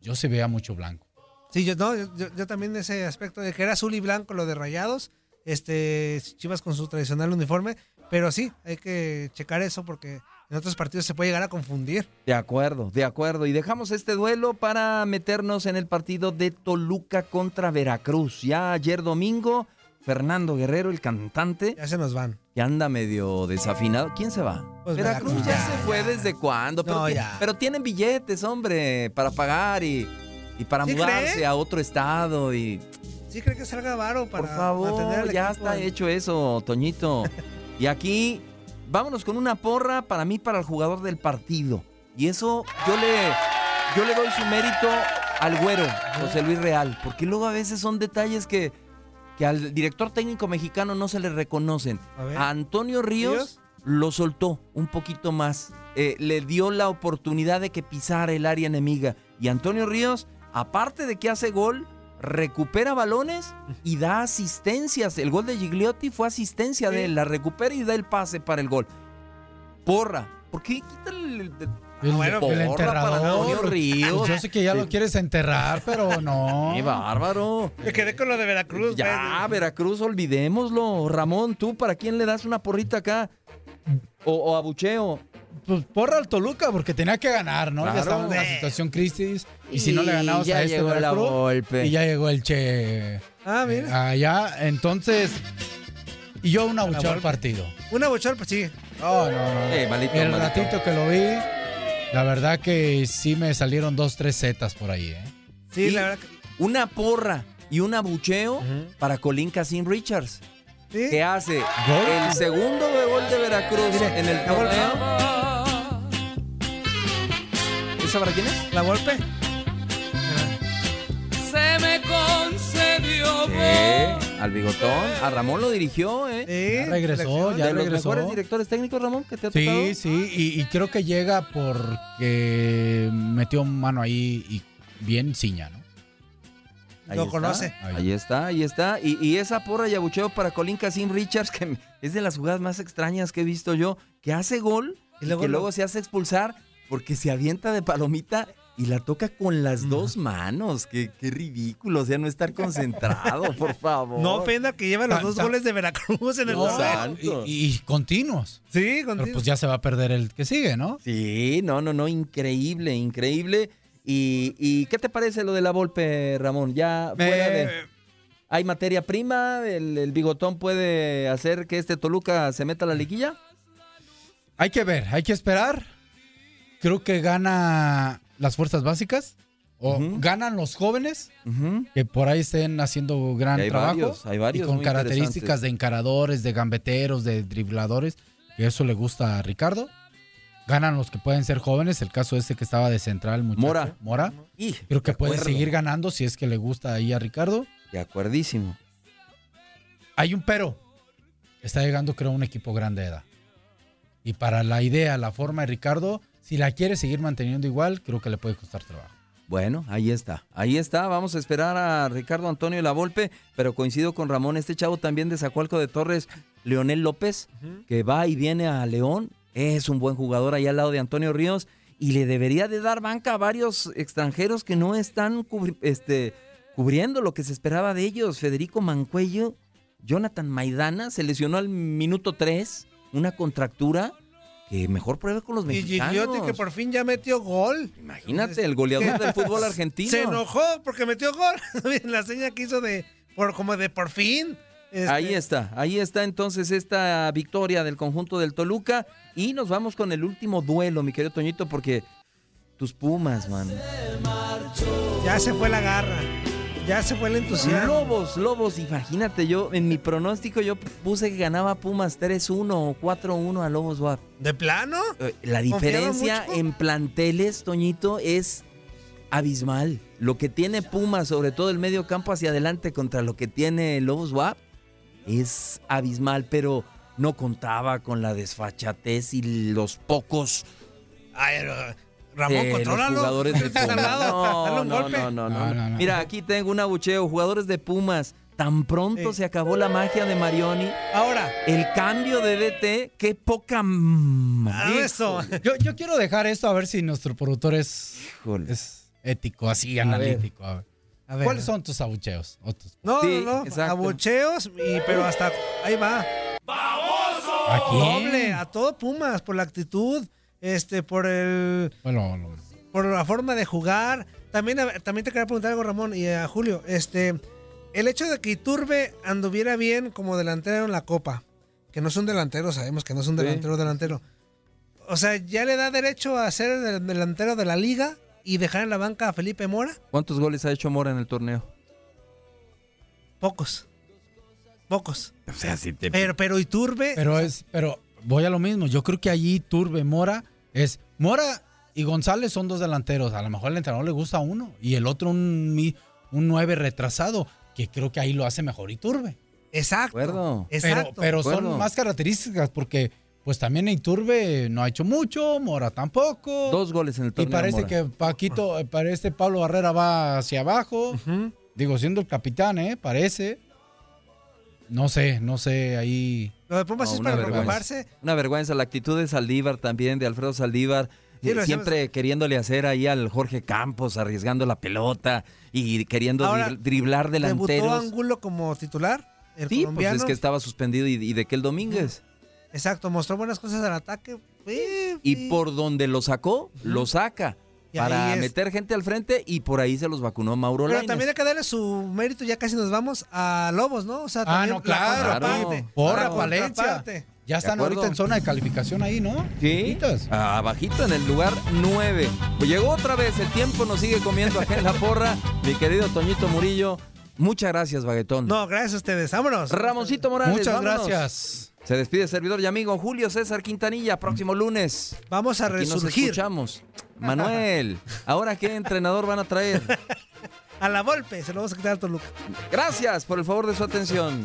Speaker 4: yo se vea mucho blanco.
Speaker 5: Sí, yo, no, yo, yo también ese aspecto de que era azul y blanco lo de rayados, este, Chivas con su tradicional uniforme, pero sí, hay que checar eso porque en otros partidos se puede llegar a confundir.
Speaker 3: De acuerdo, de acuerdo. Y dejamos este duelo para meternos en el partido de Toluca contra Veracruz. Ya ayer domingo, Fernando Guerrero, el cantante,
Speaker 5: Ya se nos van.
Speaker 3: que anda medio desafinado. ¿Quién se va?
Speaker 5: Pues
Speaker 3: Veracruz,
Speaker 5: Veracruz,
Speaker 3: ya, se fue desde cuándo. Pero,
Speaker 5: No,
Speaker 3: ti-
Speaker 5: ya.
Speaker 3: pero tienen billetes, hombre, para pagar y, y para
Speaker 5: ¿Sí
Speaker 3: mudarse
Speaker 5: cree?
Speaker 3: a otro estado. Y
Speaker 5: ¿Sí cree que salga varo para
Speaker 3: por favor, ya está hecho eso, Toñito. y aquí, vámonos con una porra para mí, para el jugador del partido. Y eso yo le, yo le doy su mérito al güero, José Luis Real, porque luego a veces son detalles que, que al director técnico mexicano no se le reconocen.
Speaker 5: A
Speaker 3: Antonio Ríos,
Speaker 5: ¿Ríos?
Speaker 3: lo soltó un poquito más. Eh, le dio la oportunidad de que pisara el área enemiga. Y Antonio Ríos, aparte de que hace gol, recupera balones y da asistencias. El gol de Gigliotti fue asistencia de él. La recupera y da el pase para el gol. Porra. ¿Por qué quita el, el-
Speaker 4: El,
Speaker 5: bueno,
Speaker 4: el
Speaker 3: porra para Antonio
Speaker 4: enterrador.
Speaker 3: Ríos?
Speaker 4: Yo sé que ya
Speaker 3: Sí.
Speaker 4: lo quieres enterrar, pero no.
Speaker 3: ¡Qué bárbaro!
Speaker 5: Me quedé con lo de Veracruz.
Speaker 3: Ya,
Speaker 5: güey.
Speaker 3: Veracruz, olvidémoslo. Ramón, ¿tú para quién le das una porrita acá? O, o abucheo.
Speaker 4: Pues porra al Toluca, porque tenía que ganar, ¿no?
Speaker 3: Claro.
Speaker 4: Ya estamos en una situación crisis. Y si no le ganamos
Speaker 3: ya
Speaker 4: a este
Speaker 3: llegó la
Speaker 4: Veracruz,
Speaker 3: Volpe.
Speaker 4: Y ya llegó el Che
Speaker 5: Ah, mira.
Speaker 4: allá. Entonces. Y yo un abucheo al partido.
Speaker 5: Una bochol, pues sí.
Speaker 4: No, no, no.
Speaker 3: Eh, malito,
Speaker 4: el
Speaker 3: malito.
Speaker 4: ratito que lo vi, la verdad que sí me salieron dos, tres zetas por ahí, ¿eh?
Speaker 5: Sí,
Speaker 3: Y
Speaker 5: la verdad. que-
Speaker 3: Una porra y un abucheo para Colin Cassin Richards. Que hace
Speaker 4: Gol.
Speaker 3: el segundo de gol de Veracruz
Speaker 5: Mire,
Speaker 3: en el torneo. ¿Esa para quién es?
Speaker 5: La golpe.
Speaker 7: Se me concedió
Speaker 3: Sí, al bigotón. A Ramón lo dirigió, ¿eh?
Speaker 4: Ya regresó, ya
Speaker 3: de los
Speaker 4: regresó.
Speaker 3: mejores directores técnicos, Ramón, que te ha tocado.
Speaker 4: Sí, sí, y, y creo que llega porque metió mano ahí y bien ciña, ¿no?
Speaker 3: Ahí
Speaker 5: Lo
Speaker 3: está,
Speaker 5: conoce.
Speaker 3: Ahí está, ahí está. Y, y esa porra y abucheo para Colin Casim Richards, que es de las jugadas más extrañas que he visto yo, que hace gol y,
Speaker 5: luego
Speaker 3: que
Speaker 5: lo-
Speaker 3: luego se hace expulsar porque se avienta de palomita y la toca con las dos manos. Qué, qué ridículo, o sea, no estar concentrado, por favor.
Speaker 5: No ofenda que lleva los dos goles de Veracruz en el
Speaker 4: No,
Speaker 3: santo.
Speaker 4: y, y continuos.
Speaker 5: Sí,
Speaker 4: Pero
Speaker 5: contigo.
Speaker 4: pues ya se va a perder el que sigue, ¿no?
Speaker 3: Sí, no, no, no, increíble, increíble. ¿Y, y qué te parece lo de la Volpe, Ramón? Ya fuera de... ¿Hay materia prima? ¿El, el bigotón puede hacer que este Toluca se meta a la liguilla?
Speaker 4: Hay que ver, hay que esperar. Creo que gana las fuerzas básicas. O ganan los jóvenes que por ahí estén haciendo gran
Speaker 3: hay
Speaker 4: trabajo.
Speaker 3: varios, hay varios
Speaker 4: y con características de encaradores, de gambeteros, de dribladores. Que eso le gusta a Ricardo. Ganan los que pueden ser jóvenes. El caso este que estaba de central, muchacho,
Speaker 3: Mora.
Speaker 4: Mora.
Speaker 3: Y,
Speaker 4: Creo que
Speaker 3: de
Speaker 4: puede
Speaker 3: acuerdo.
Speaker 4: seguir ganando si es que le gusta ahí a Ricardo.
Speaker 3: De acuerdísimo.
Speaker 4: Hay un pero. Está llegando, creo, un equipo grande de edad. Y para la idea, la forma de Ricardo, si la quiere seguir manteniendo igual, creo que le puede costar trabajo.
Speaker 3: Bueno, ahí está. Ahí está. Vamos a esperar a Ricardo Antonio Lavolpe, pero coincido con Ramón. Este chavo también de Zacualco de Torres, Leonel López, que va y viene a León. Es un buen jugador ahí al lado de Antonio Ríos y le debería de dar banca a varios extranjeros que no están cubri- este, cubriendo lo que se esperaba de ellos. Federico Mancuello, Jonathan Maidana se lesionó al minuto 3, una contractura. Que mejor pruebe con los
Speaker 5: Y
Speaker 3: mexicanos.
Speaker 5: Gigliotti que por fin ya metió gol.
Speaker 3: Imagínate, el goleador del fútbol argentino.
Speaker 5: Se enojó porque metió gol. la seña que hizo de por como de por fin. Este,
Speaker 3: Ahí está, ahí está entonces esta victoria del conjunto del Toluca y nos vamos con el último duelo, mi querido Toñito, porque tus Pumas, man.
Speaker 5: Ya se fue la garra. Ya se fue el entusiasmo.
Speaker 3: Lobos, Lobos, imagínate, yo en mi pronóstico yo puse que ganaba Pumas 3-1 o 4-1 a Lobos WAP.
Speaker 5: ¿De plano?
Speaker 3: Eh, La
Speaker 5: ¿Confiaba
Speaker 3: diferencia en planteles, Toñito, es abismal. Lo que tiene Pumas, sobre todo el medio campo hacia adelante contra lo que tiene Lobos WAP, es abismal, pero no contaba con la desfachatez y los pocos
Speaker 5: Ay, Ramón,
Speaker 3: eh, los jugadores de Pumas. No, no, no, no. Mira, aquí tengo un abucheo. Jugadores de Pumas. Tan pronto se acabó la magia de Marioni.
Speaker 5: Ahora,
Speaker 3: El cambio de DT, qué poca...
Speaker 5: ah, eso.
Speaker 4: Yo, yo quiero dejar esto a ver si nuestro productor es,
Speaker 3: Híjole.
Speaker 4: es ético, así,
Speaker 3: A ver.
Speaker 4: analítico. a ver.
Speaker 5: A ver.
Speaker 4: ¿Cuáles son tus abucheos? O tus-
Speaker 5: No,
Speaker 3: Sí,
Speaker 5: no, no.
Speaker 3: exacto.
Speaker 5: Abucheos, y, pero hasta ahí va.
Speaker 4: ¿A quién?
Speaker 5: Doble, a todo Pumas, por la actitud, este, por el,
Speaker 4: Bueno,
Speaker 5: por la forma de jugar. También, a- también te quería preguntar algo, Ramón, y a Julio. Este, el hecho de que Iturbe anduviera bien como delantero en la Copa, que no es un delantero, sabemos que no es un
Speaker 3: Sí.
Speaker 5: delantero delantero. O sea, ¿ya le da derecho a ser el delantero de la liga y dejar en la banca a Felipe Mora?
Speaker 3: ¿Cuántos goles ha hecho Mora en el torneo?
Speaker 5: Pocos. Pocos.
Speaker 3: O sea, si te...
Speaker 5: Pero, pero Iturbe.
Speaker 4: Pero es, pero voy a lo mismo. Yo creo que allí Turbe, Mora, es Mora y González son dos delanteros. A lo mejor al entrenador le gusta uno y el otro un, un nueve retrasado, que creo que ahí lo hace mejor Iturbe.
Speaker 5: Exacto.
Speaker 3: acuerdo.
Speaker 4: Pero,
Speaker 5: Exacto.
Speaker 4: pero
Speaker 3: acuerdo.
Speaker 4: son más características porque pues también Iturbe no ha hecho mucho, Mora tampoco.
Speaker 3: Dos goles en el
Speaker 4: y
Speaker 3: torneo.
Speaker 4: parece
Speaker 3: Mora.
Speaker 4: que Paquito, eh, parece Pablo Barrera va hacia abajo. Digo, siendo el capitán, ¿eh? Parece. No sé, no sé, ahí...
Speaker 5: Lo de Pumas
Speaker 3: No,
Speaker 5: es para
Speaker 3: vergüenza.
Speaker 5: preocuparse.
Speaker 3: Una vergüenza. La actitud de Saldívar también, de Alfredo Saldívar.
Speaker 5: Sí,
Speaker 3: eh, siempre queriéndole hacer ahí al Jorge Campos, arriesgando la pelota y queriendo
Speaker 5: Ahora,
Speaker 3: drib- driblar
Speaker 5: Debutó
Speaker 3: delanteros.
Speaker 5: Angulo como titular. El
Speaker 3: Sí, pues
Speaker 5: colombiano.
Speaker 3: es que estaba suspendido y, y de que el Domínguez.
Speaker 5: Exacto, mostró buenas cosas al ataque. Sí,
Speaker 3: Y
Speaker 5: sí.
Speaker 3: por donde lo sacó, lo saca.
Speaker 5: Y
Speaker 3: para meter gente al frente y por ahí se los vacunó Mauro
Speaker 5: Pero
Speaker 3: Lainez.
Speaker 5: también hay que darle su mérito, ya casi nos vamos a Lobos, ¿no? O sea,
Speaker 4: Ah,
Speaker 5: también
Speaker 4: no,
Speaker 5: la
Speaker 4: claro.
Speaker 5: contraparte.
Speaker 4: Porra, Valencia. Ya están ahorita en zona de calificación ahí, ¿no?
Speaker 3: Sí, abajito en el lugar 9. Pues llegó otra vez, el tiempo nos sigue comiendo acá en la porra. Mi querido Toñito Murillo, Muchas gracias, Baguetón.
Speaker 5: No, gracias a ustedes. Vámonos.
Speaker 3: Ramoncito Morales.
Speaker 4: Muchas
Speaker 3: vámonos.
Speaker 4: gracias.
Speaker 3: Se despide servidor y amigo Julio César Quintanilla. Próximo lunes.
Speaker 5: Vamos a
Speaker 3: Aquí nos
Speaker 5: resurgir.
Speaker 3: escuchamos. Manuel, ¿ahora qué entrenador van a traer?
Speaker 5: A la golpe, se lo vamos a quitar a Toluca.
Speaker 3: Gracias por el favor de su atención.